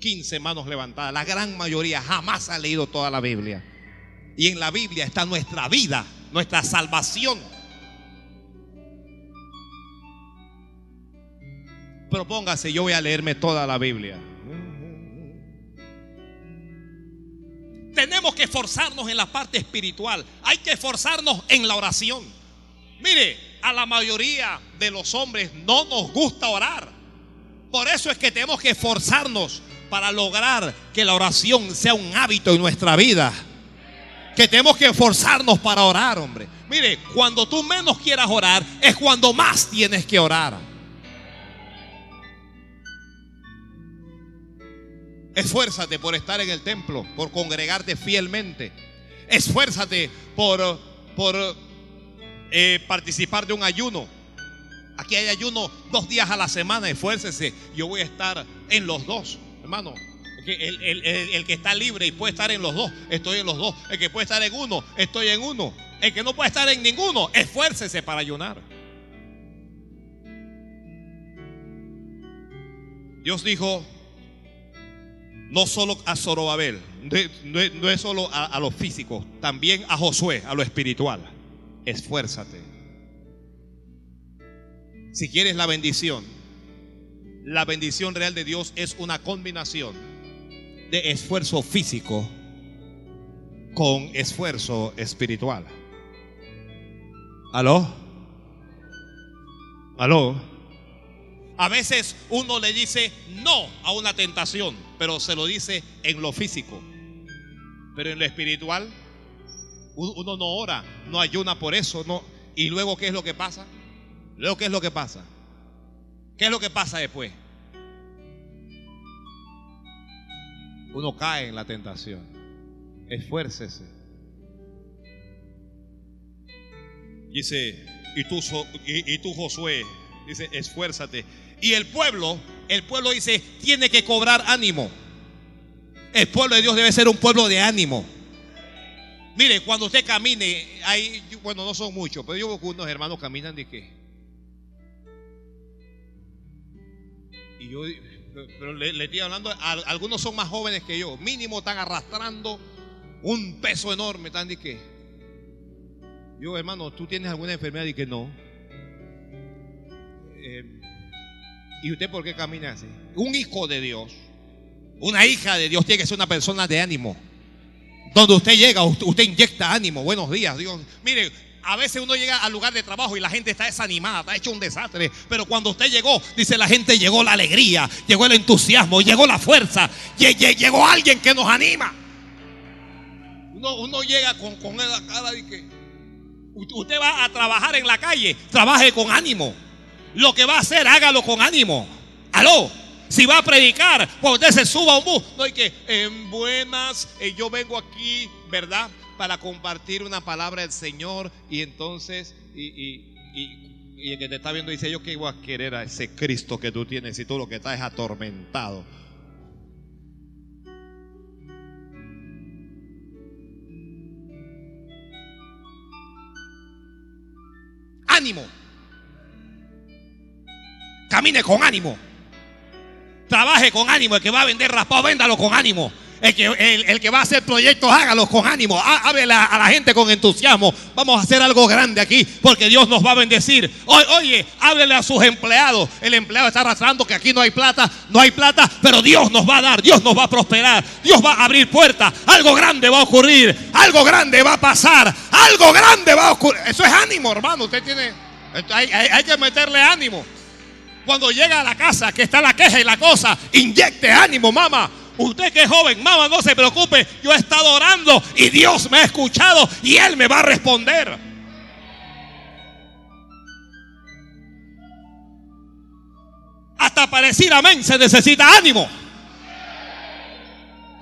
15 manos levantadas, la gran mayoría jamás ha leído toda la Biblia. Y en la Biblia está nuestra vida, nuestra salvación. Propóngase, yo voy a leerme toda la Biblia. Tenemos que esforzarnos en la parte espiritual. Hay que esforzarnos en la oración. Mire, a la mayoría de los hombres no nos gusta orar. Por eso es que tenemos que esforzarnos para lograr que la oración sea un hábito en nuestra vida. Que tenemos que esforzarnos para orar, hombre. Mire, cuando tú menos quieras orar, es cuando más tienes que orar. Esfuérzate por estar en el templo, por congregarte fielmente. Esfuérzate por, por eh, participar de un ayuno. Aquí hay ayuno dos días a la semana, esfuércese. Yo voy a estar en los dos, hermano. El, que está libre y puede estar en los dos, estoy en los dos. El que puede estar en uno, estoy en uno. El que no puede estar en ninguno, esfuércese para ayunar. Dios dijo, no solo a Zorobabel, no, es- solo a, a lo físico, también a Josué, a lo espiritual. Esfuérzate. Si quieres la bendición, la bendición real de Dios es una combinación de esfuerzo físico con esfuerzo espiritual. ¿Aló? ¿Aló? A veces uno le dice no a una tentación, pero se lo dice en lo físico. Pero en lo espiritual, uno no ora, no ayuna por eso, no. Y luego, ¿qué es lo que pasa? Luego, ¿qué es lo que pasa? ¿Qué es lo que pasa después? Uno cae en la tentación. Esfuércese. Dice, y tú, y tú Josué, dice, esfuérzate. Y el pueblo, el pueblo dice, tiene que cobrar ánimo. El pueblo de Dios debe ser un pueblo de ánimo. Mire, cuando usted camine, hay, bueno, no son muchos, pero yo veo que unos hermanos caminan de qué. Y yo, pero le, estoy hablando, algunos son más jóvenes que yo, mínimo están arrastrando un peso enorme, están de qué. Yo, hermano, ¿tú tienes alguna enfermedad? Y que no. Eh, ¿Y usted por qué camina así? Un hijo de Dios, una hija de Dios tiene que ser una persona de ánimo. Donde usted llega, usted, inyecta ánimo. Buenos días, Dios. Mire, a veces uno llega al lugar de trabajo y la gente está desanimada, está hecho un desastre. Pero cuando usted llegó, dice la gente, llegó la alegría, llegó el entusiasmo, llegó la fuerza, lle- lle- llegó alguien que nos anima. Uno, llega con, con la cara de que usted va a trabajar en la calle, trabaje con ánimo. Lo que va a hacer, hágalo con ánimo. Aló. Si va a predicar, cuando usted se suba a un bus, no hay que, en buenas, eh, yo vengo aquí, ¿verdad? Para compartir una palabra del Señor y entonces, y, y- y- y el que te está viendo dice, yo que voy a querer a ese Cristo que tú tienes y tú lo que estás es atormentado. Ánimo. Camine con ánimo. Trabaje con ánimo. El que va a vender raspado, véndalo con ánimo. El que, el, el que va a hacer proyectos, hágalo con ánimo. Há- Háblele a, la gente con entusiasmo. Vamos a hacer algo grande aquí porque Dios nos va a bendecir. Oye, háblele a sus empleados. El empleado está arrastrando que aquí no hay plata, no hay plata, pero Dios nos va a dar, Dios nos va a prosperar, Dios va a abrir puertas. Algo grande va a ocurrir, algo grande va a pasar, algo grande va a ocurrir. Eso es ánimo, hermano. Usted tiene, hay- hay que meterle ánimo. Cuando llega a la casa que está la queja y la cosa, inyecte ánimo, mamá. Usted que es joven, mamá, no se preocupe. Yo he estado orando y Dios me ha escuchado y Él me va a responder. Hasta para decir amén se necesita ánimo.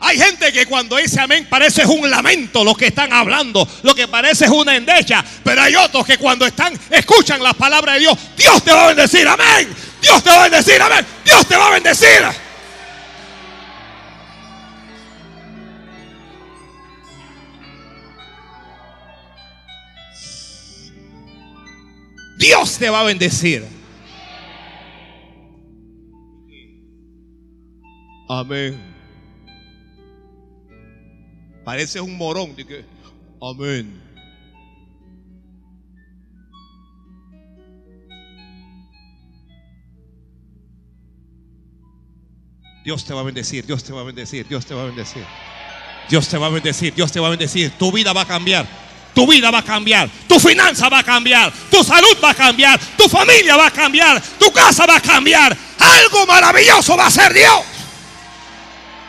Hay gente que cuando dice amén parece un lamento lo que están hablando, lo que parece es una endecha, pero hay otros que cuando están escuchan la palabra de Dios, Dios te va a bendecir, amén. Dios te va a bendecir, amén. Dios te va a bendecir. Dios te va a bendecir. Amén. Parece un morón. Amén. Dios te va a bendecir, Dios te va a bendecir, Dios te va a bendecir. Dios te va a bendecir, Dios te va a bendecir. Tu vida va a cambiar. Tu vida va a cambiar, tu finanza va a cambiar, tu salud va a cambiar, tu familia va a cambiar, tu casa va a cambiar. Algo maravilloso va a ser Dios.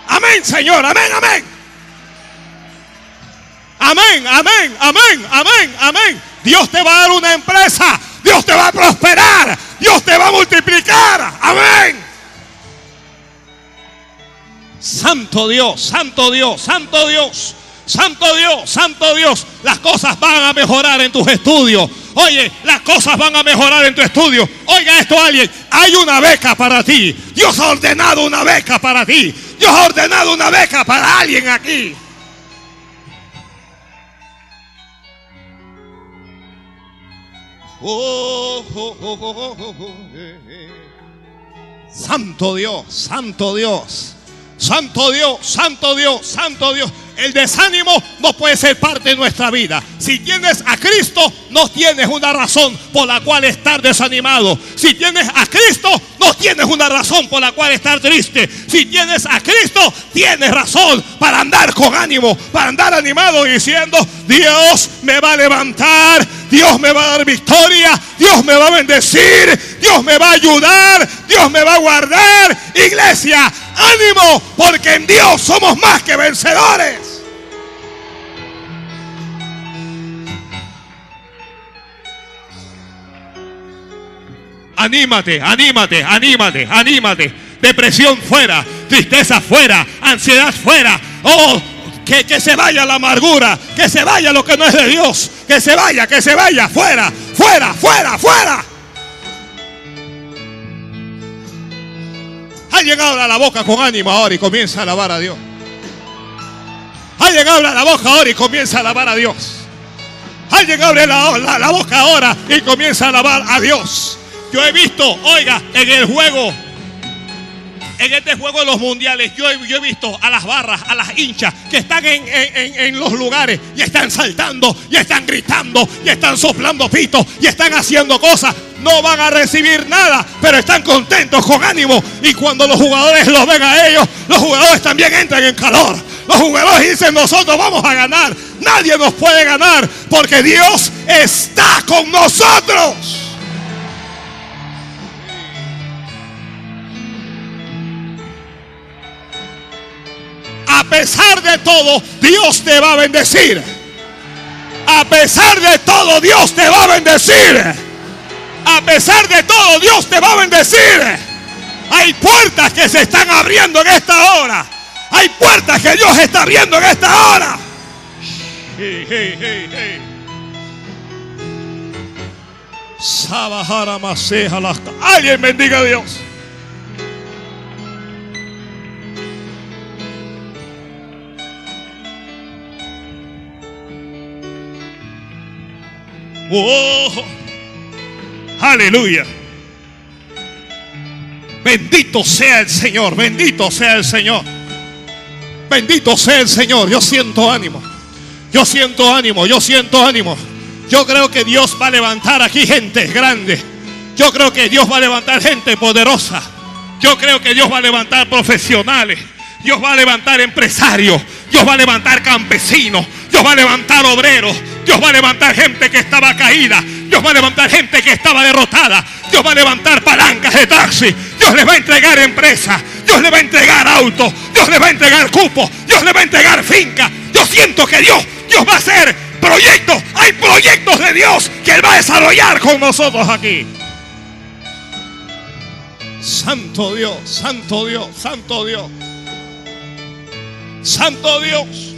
Amén, Señor, amén, amén. Amén, amén, amén, amén, amén. Dios te va a dar una empresa. Dios te va a prosperar. Dios te va a multiplicar. Amén. Santo Dios, Santo Dios, Santo Dios, Santo Dios, Santo Dios. Las cosas van a mejorar en tus estudios. Oye, las cosas van a mejorar en tu estudio. Oiga esto alguien, hay una beca para ti. Dios ha ordenado una beca para ti. Dios ha ordenado una beca para alguien aquí. Oh, oh, oh, eh, eh. Santo Dios, Santo Dios, Santo Dios, Santo Dios, Santo Dios. El desánimo no puede ser parte de nuestra vida. Si tienes a Cristo, no tienes una razón por la cual estar desanimado. Si tienes a Cristo, no tienes una razón por la cual estar triste. Si tienes a Cristo, tienes razón para andar con ánimo, para andar animado diciendo, Dios me va a levantar, Dios me va a dar victoria, Dios me va a bendecir, Dios me va a ayudar, Dios me va a guardar. Iglesia, ánimo, porque en Dios somos más que vencedores. Anímate, anímate, anímate, anímate. Depresión fuera, tristeza fuera, ansiedad fuera. Oh, Que, que se vaya la amargura, que se vaya lo que no es de Dios, que se vaya, que se vaya, fuera, fuera, fuera, fuera. Alguien abra la boca con ánimo ahora y comienza a alabar a Dios. Alguien abre la boca ahora y comienza a alabar a Dios. Alguien abre la, la- la boca ahora y comienza a alabar a Dios. Yo he visto, oiga, en el juego, en este juego de los mundiales, yo he, visto a las barras, a las hinchas que están en- en los lugares y están saltando, y están gritando, y están soplando pitos, y están haciendo cosas. No van a recibir nada, pero están contentos, con ánimo. Y cuando los jugadores los ven a ellos, los jugadores también entran en calor. Los jugadores dicen, nosotros vamos a ganar. Nadie nos puede ganar porque Dios está con nosotros. A pesar de todo, Dios te va a bendecir. A pesar de todo, Dios te va a bendecir. A pesar de todo, Dios te va a bendecir. Hay puertas que se están abriendo en esta hora. Hay puertas que Dios está abriendo en esta hora. Alguien bendiga a Dios. Oh, aleluya. Bendito sea el Señor, bendito sea el Señor. Bendito sea el Señor. Yo siento ánimo. Yo siento ánimo, yo siento ánimo. Yo creo que Dios va a levantar aquí gente grande. Yo creo que Dios va a levantar gente poderosa. Yo creo que Dios va a levantar profesionales. Dios va a levantar empresarios. Dios va a levantar campesinos. Dios va a levantar obreros. Dios va a levantar gente que estaba caída. Dios va a levantar gente que estaba derrotada. Dios va a levantar palancas de taxi. Dios les va a entregar empresas. Dios les va a entregar autos. Dios les va a entregar cupos. Dios les va a entregar finca. Yo siento que Dios, Dios va a hacer proyectos. Hay proyectos de Dios que Él va a desarrollar con nosotros aquí. Santo Dios, Santo Dios, Santo Dios. Santo Dios.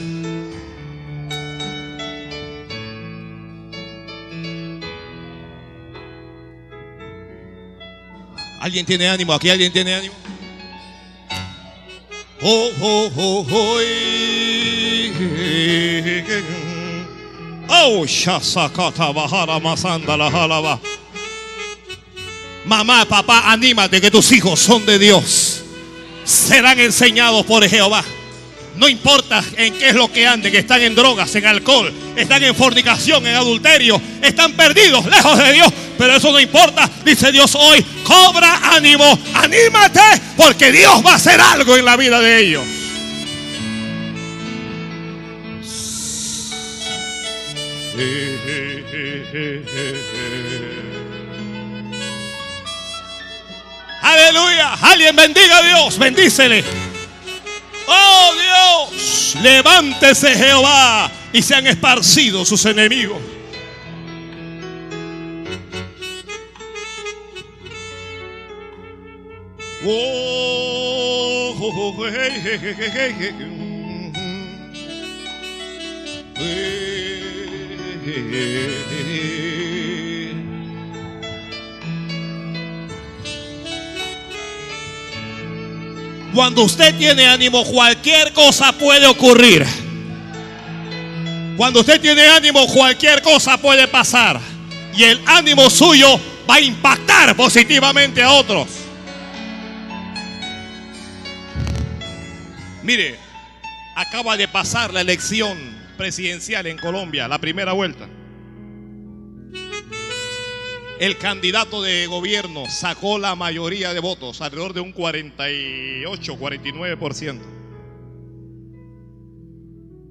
¿Alguien tiene ánimo? ¿Aquí alguien tiene ánimo? Oh, oh, oh, oh. Oh, shasakata bahara masanda la jalaba. Mamá, papá, anímate que tus hijos son de Dios. Serán enseñados por Jehová. No importa en qué es lo que anden, que están en drogas, en alcohol, están en fornicación, en adulterio, están perdidos, lejos de Dios. Pero eso no importa, dice Dios hoy, cobra ánimo, anímate, porque Dios va a hacer algo en la vida de ellos. *laughs* Aleluya, alguien bendiga a Dios, bendícele. Oh Dios, levántese Jehová y sean esparcidos sus enemigos. Cuando usted tiene ánimo, cualquier cosa puede ocurrir. Cuando usted tiene ánimo, cualquier cosa puede pasar. Y el ánimo suyo va a impactar positivamente a otros. Mire, acaba de pasar la elección presidencial en Colombia, la primera vuelta. El candidato de gobierno sacó la mayoría de votos, alrededor de un 48, 49%.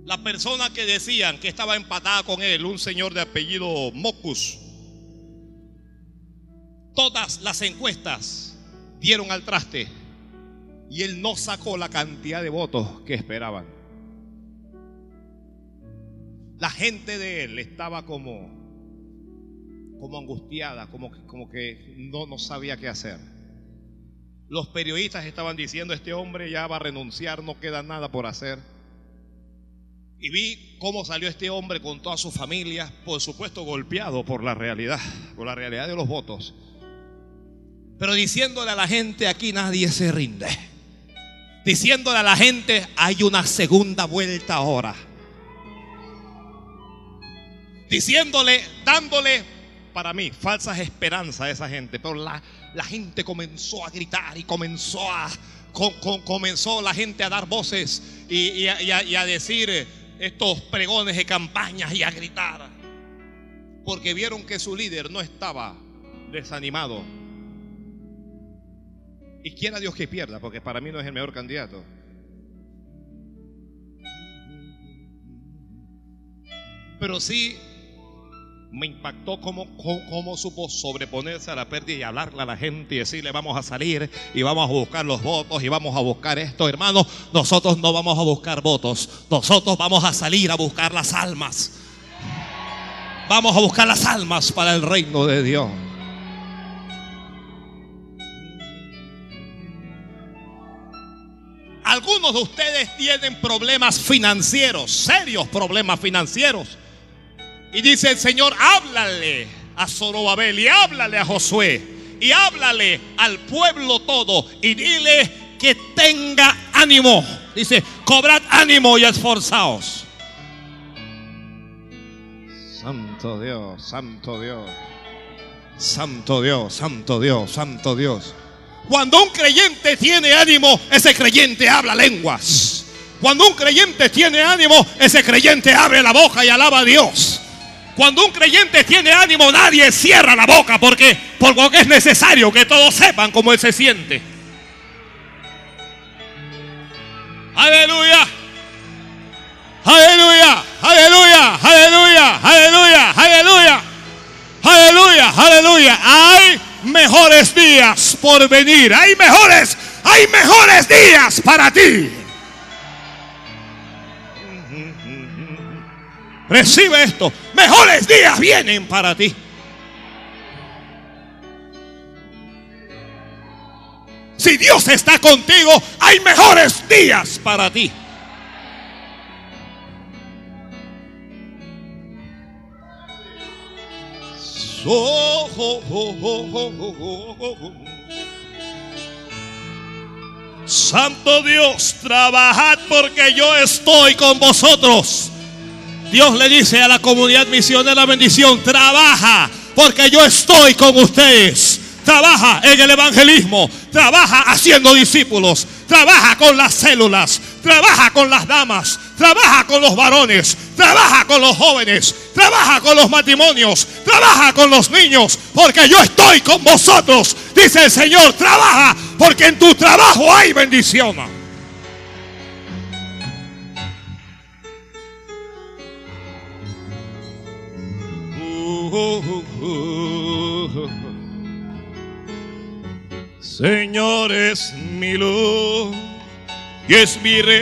La persona que decían que estaba empatada con él, un señor de apellido Mocus, todas las encuestas dieron al traste y él no sacó la cantidad de votos que esperaban. La gente de él estaba como como angustiada, como, como que no, no sabía qué hacer. Los periodistas estaban diciendo, este hombre ya va a renunciar, no queda nada por hacer. Y vi cómo salió este hombre con toda su familia, por supuesto golpeado por la realidad, por la realidad de los votos. Pero diciéndole a la gente, aquí nadie se rinde. Diciéndole a la gente, hay una segunda vuelta ahora. Diciéndole, dándole, para mí, falsas esperanzas a esa gente. Pero la, la gente comenzó a gritar y comenzó a, co- co- comenzó la gente a dar voces y, y a, a- y a decir estos pregones de campañas y a gritar. Porque vieron que su líder no estaba desanimado. Y quiera Dios que pierda, porque para mí no es el mejor candidato. Pero sí me impactó cómo, cómo, supo sobreponerse a la pérdida y hablarle a la gente y decirle vamos a salir y vamos a buscar los votos y vamos a buscar esto. Hermanos, nosotros no vamos a buscar votos, nosotros vamos a salir a buscar las almas. Vamos a buscar las almas para el reino de Dios. Algunos de ustedes tienen problemas financieros, serios problemas financieros. Y dice el Señor, háblale a Zorobabel y háblale a Josué y háblale al pueblo todo y dile que tenga ánimo. Dice, cobrad ánimo y esforzaos. Santo Dios, santo Dios. Santo Dios, santo Dios, santo Dios. Cuando un creyente tiene ánimo, ese creyente habla lenguas. Cuando un creyente tiene ánimo, ese creyente abre la boca y alaba a Dios. Cuando un creyente tiene ánimo, nadie cierra la boca porque, porque es necesario que todos sepan cómo él se siente. Aleluya. Aleluya. Aleluya. Aleluya. Aleluya. Aleluya. Aleluya. Aleluya. Hay mejores días por venir. Hay mejores, hay mejores días para ti. Recibe esto. Mejores días vienen para ti. Si Dios está contigo, hay mejores días para ti. Santo Dios, trabajad porque yo estoy con vosotros. Dios le dice a la comunidad misionera bendición, trabaja porque yo estoy con ustedes. Trabaja en el evangelismo, trabaja haciendo discípulos, trabaja con las células, trabaja con las damas, trabaja con los varones, trabaja con los jóvenes, trabaja con los matrimonios, trabaja con los niños, porque yo estoy con vosotros. Dice el Señor, trabaja porque en tu trabajo hay bendición. Señor es mi luz y es mi rey,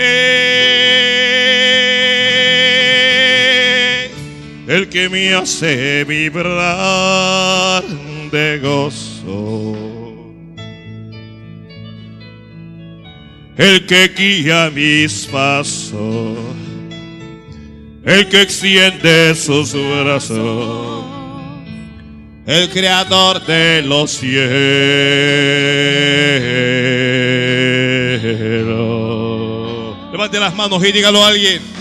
el que me hace vibrar de gozo, el que guía mis pasos, el que extiende sus brazos el creador de los cielos. Levante las manos y dígalo a alguien.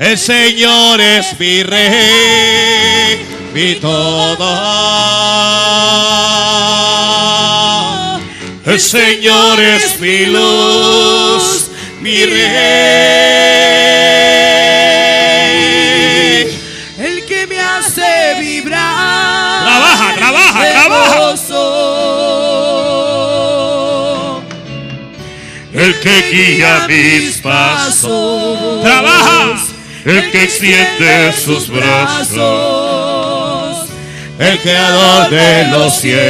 El Señor es mi rey, mi todo. El Señor es mi luz, mi rey. El que me hace vibrar. Trabaja, trabaja, trabaja. El que guía mis pasos, Trabaja. El que extiende sus brazos, el creador de los cielos.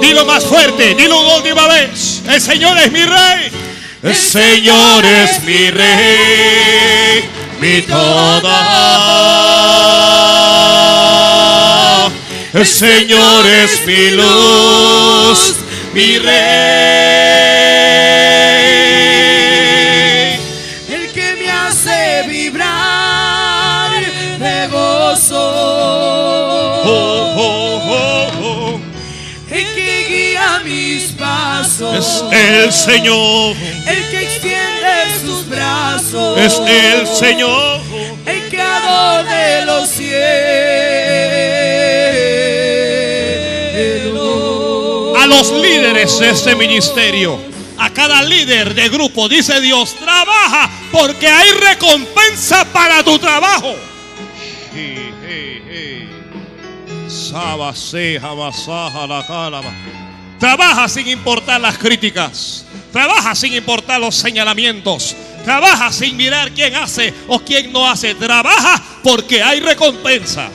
Dilo más fuerte, dilo una última vez. El Señor es mi rey. El Señor es mi rey, mi todo. El Señor es mi luz, mi rey. El Señor. El que extiende sus brazos. Es el Señor. El creador de los cielos. A los líderes de este ministerio, a cada líder de grupo, dice Dios, trabaja porque hay recompensa para tu trabajo. Trabaja sin importar las críticas. Trabaja sin importar los señalamientos. Trabaja sin mirar quién hace o quién no hace. Trabaja porque hay recompensa.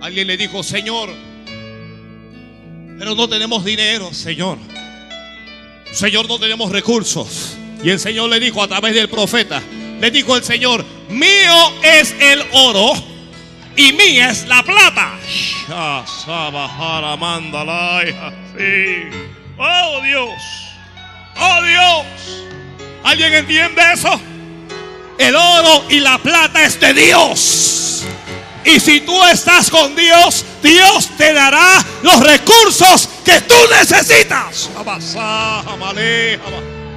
Alguien le dijo, Señor, pero no tenemos dinero, Señor. Señor, no tenemos recursos. Y el Señor le dijo a través del profeta, le dijo el Señor, mío es el oro y mía es la plata. Oh Dios, oh Dios. ¿Alguien entiende eso? El oro y la plata es de Dios. Y si tú estás con Dios, Dios te dará los recursos que tú necesitas.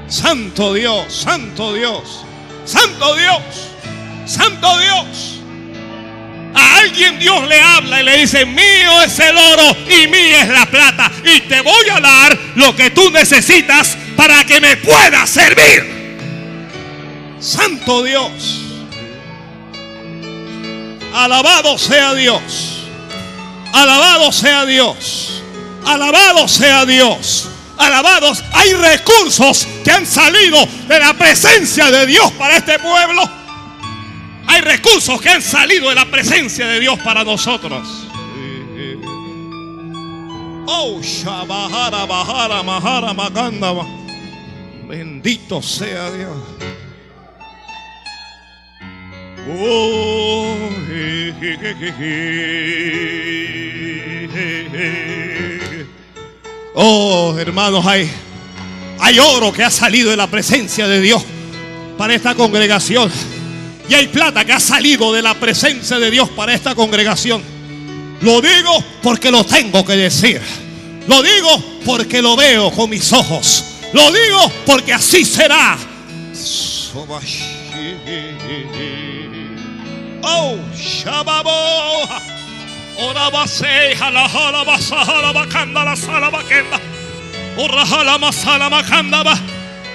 Santo Dios, Santo Dios, Santo Dios, Santo Dios. A alguien Dios le habla y le dice, mío es el oro y mía es la plata. Y te voy a dar lo que tú necesitas para que me puedas servir. Santo Dios. Alabado sea Dios. Alabado sea Dios. Alabado sea Dios. Alabados. Hay recursos que han salido de la presencia de Dios para este pueblo. Hay recursos que han salido de la presencia de Dios para nosotros. Oh, Bahara. Bendito sea Dios. Oh, je, je. oh hermanos, hay, hay oro que ha salido de la presencia de Dios para esta congregación. Y hay plata que ha salido de la presencia de Dios para esta congregación. Lo digo porque lo tengo que decir. Lo digo porque lo veo con mis ojos. Lo digo porque así será. Oh, Shababo. Ora base, jala, jala, basa, jala, bacanda, la sala, baquenda. Ora, jala, masala, macanda, ba.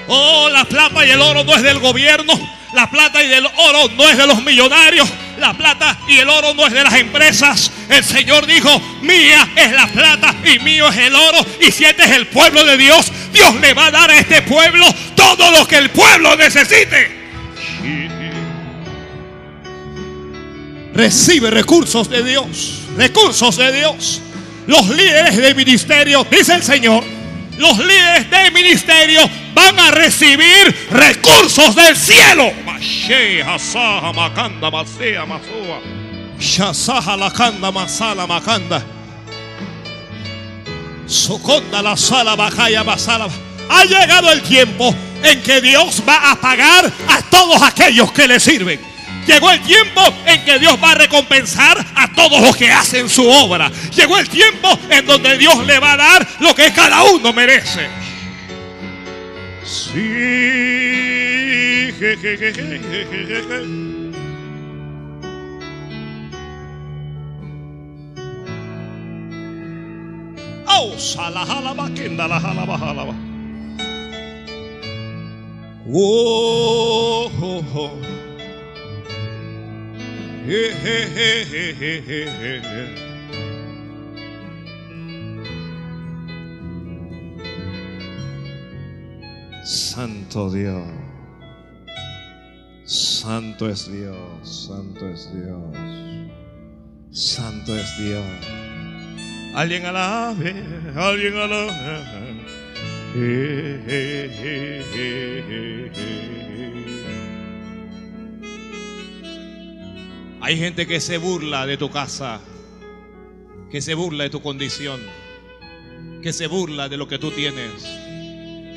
Oh, la plata y el oro no es del gobierno. La plata y el oro no es de los millonarios. La plata y el oro no es de las empresas. El Señor dijo, mía es la plata y mío es el oro. Y si este es el pueblo de Dios, Dios le va a dar a este pueblo todo lo que el pueblo necesite. Recibe recursos de Dios. Recursos de Dios. Los líderes de ministerio, dice el Señor, los líderes de ministerio van a recibir recursos del cielo. La sala. Ha llegado el tiempo en que Dios va a pagar a todos aquellos que le sirven. Llegó el tiempo en que Dios va a recompensar a todos los que hacen su obra. Llegó el tiempo en donde Dios le va a dar lo que cada uno merece. Sí. Je, je, je. Oh. Oh, oh, Santo Dios. Santo es Dios. Santo es Dios. Santo es Dios. Alguien alabe, alguien alabe. Hay gente que se burla de tu casa, que se burla de tu condición, que se burla de lo que tú tienes,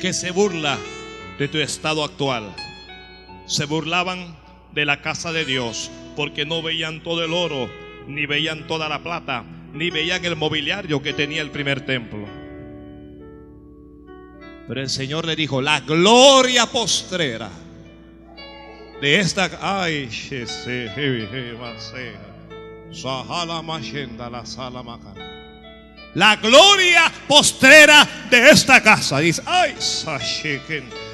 que se burla de tu estado actual. Se burlaban de la casa de Dios porque no veían todo el oro ni veían toda la plata, ni veían el mobiliario que tenía el primer templo. Pero el Señor le dijo, la gloria postrera de esta... Ay, la gloria postrera de esta casa. Dice, ay,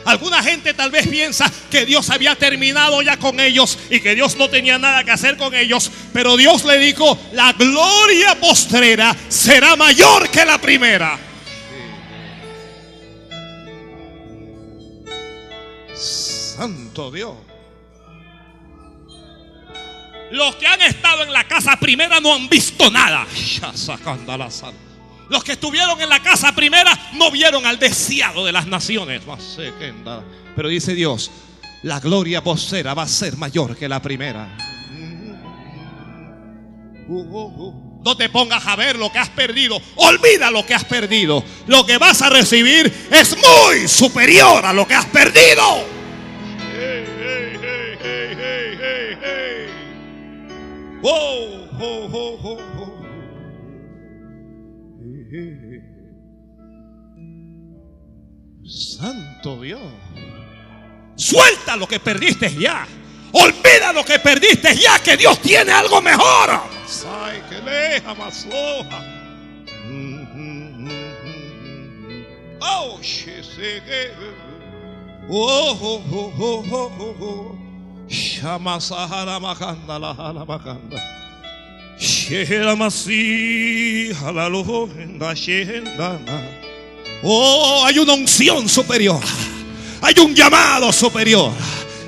Alguna gente tal vez piensa que Dios había terminado ya con ellos y que Dios no tenía nada que hacer con ellos. Pero Dios le dijo, la gloria postrera será mayor que la primera. Santo Dios. Los que han estado en la casa primera no han visto nada. Los que estuvieron en la casa primera no vieron al deseado de las naciones. Pero dice Dios, la gloria postera va a ser mayor que la primera. No te pongas a ver lo que has perdido. Olvida lo que has perdido. Lo que vas a recibir es muy superior a lo que has perdido. Santo Dios. Suelta lo que perdiste ya. Olvida lo que perdiste ya, que Dios tiene algo mejor. Ay, que leja más Oh, Oh, oh, oh, oh, oh, oh. Hay una unción superior. Hay un llamado superior.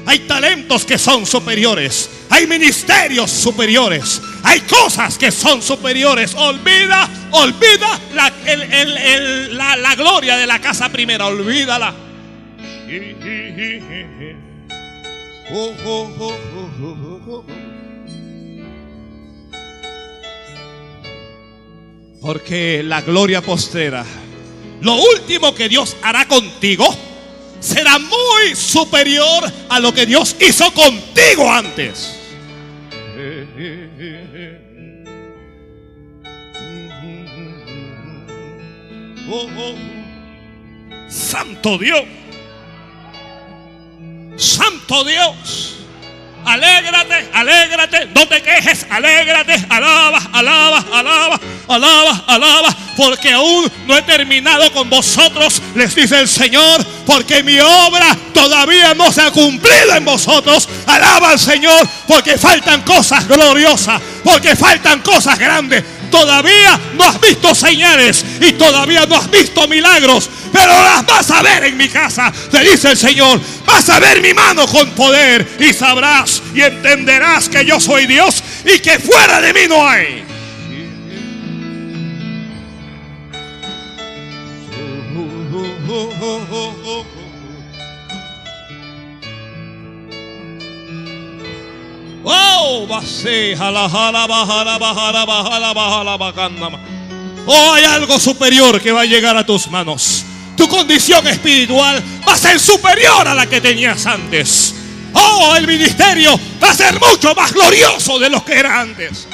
Hay talentos que son superiores. Hay ministerios superiores. Hay cosas que son superiores. Olvida, olvida la, la, la gloria de la casa primera. Olvídala. Porque la gloria postera, lo último que Dios hará contigo, será muy superior a lo que Dios hizo contigo antes. Santo Dios. Santo Dios. Alégrate, alégrate, no te quejes, alégrate, alaba, alaba, alaba, alaba, alaba, porque aún no he terminado con vosotros, les dice el Señor, porque mi obra todavía no se ha cumplido en vosotros. Alaba al Señor, porque faltan cosas gloriosas, porque faltan cosas grandes. Todavía no has visto señales y todavía no has visto milagros, pero las vas a ver en mi casa, te dice el Señor. Vas a ver mi mano con poder y sabrás y entenderás que yo soy Dios y que fuera de mí no hay. Oh, Oh, hay algo superior que va a llegar a tus manos. Tu condición espiritual va a ser superior a la que tenías antes. Oh, el ministerio va a ser mucho más glorioso de lo que era antes.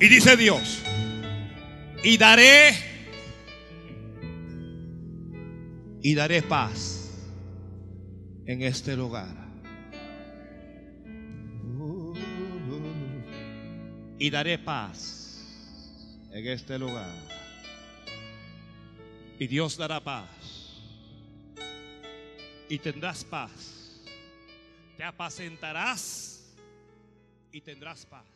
Y dice Dios, y daré, y daré paz en este lugar. Y daré paz en este lugar. Y Dios dará paz. Y tendrás paz. Te apacentarás y tendrás paz.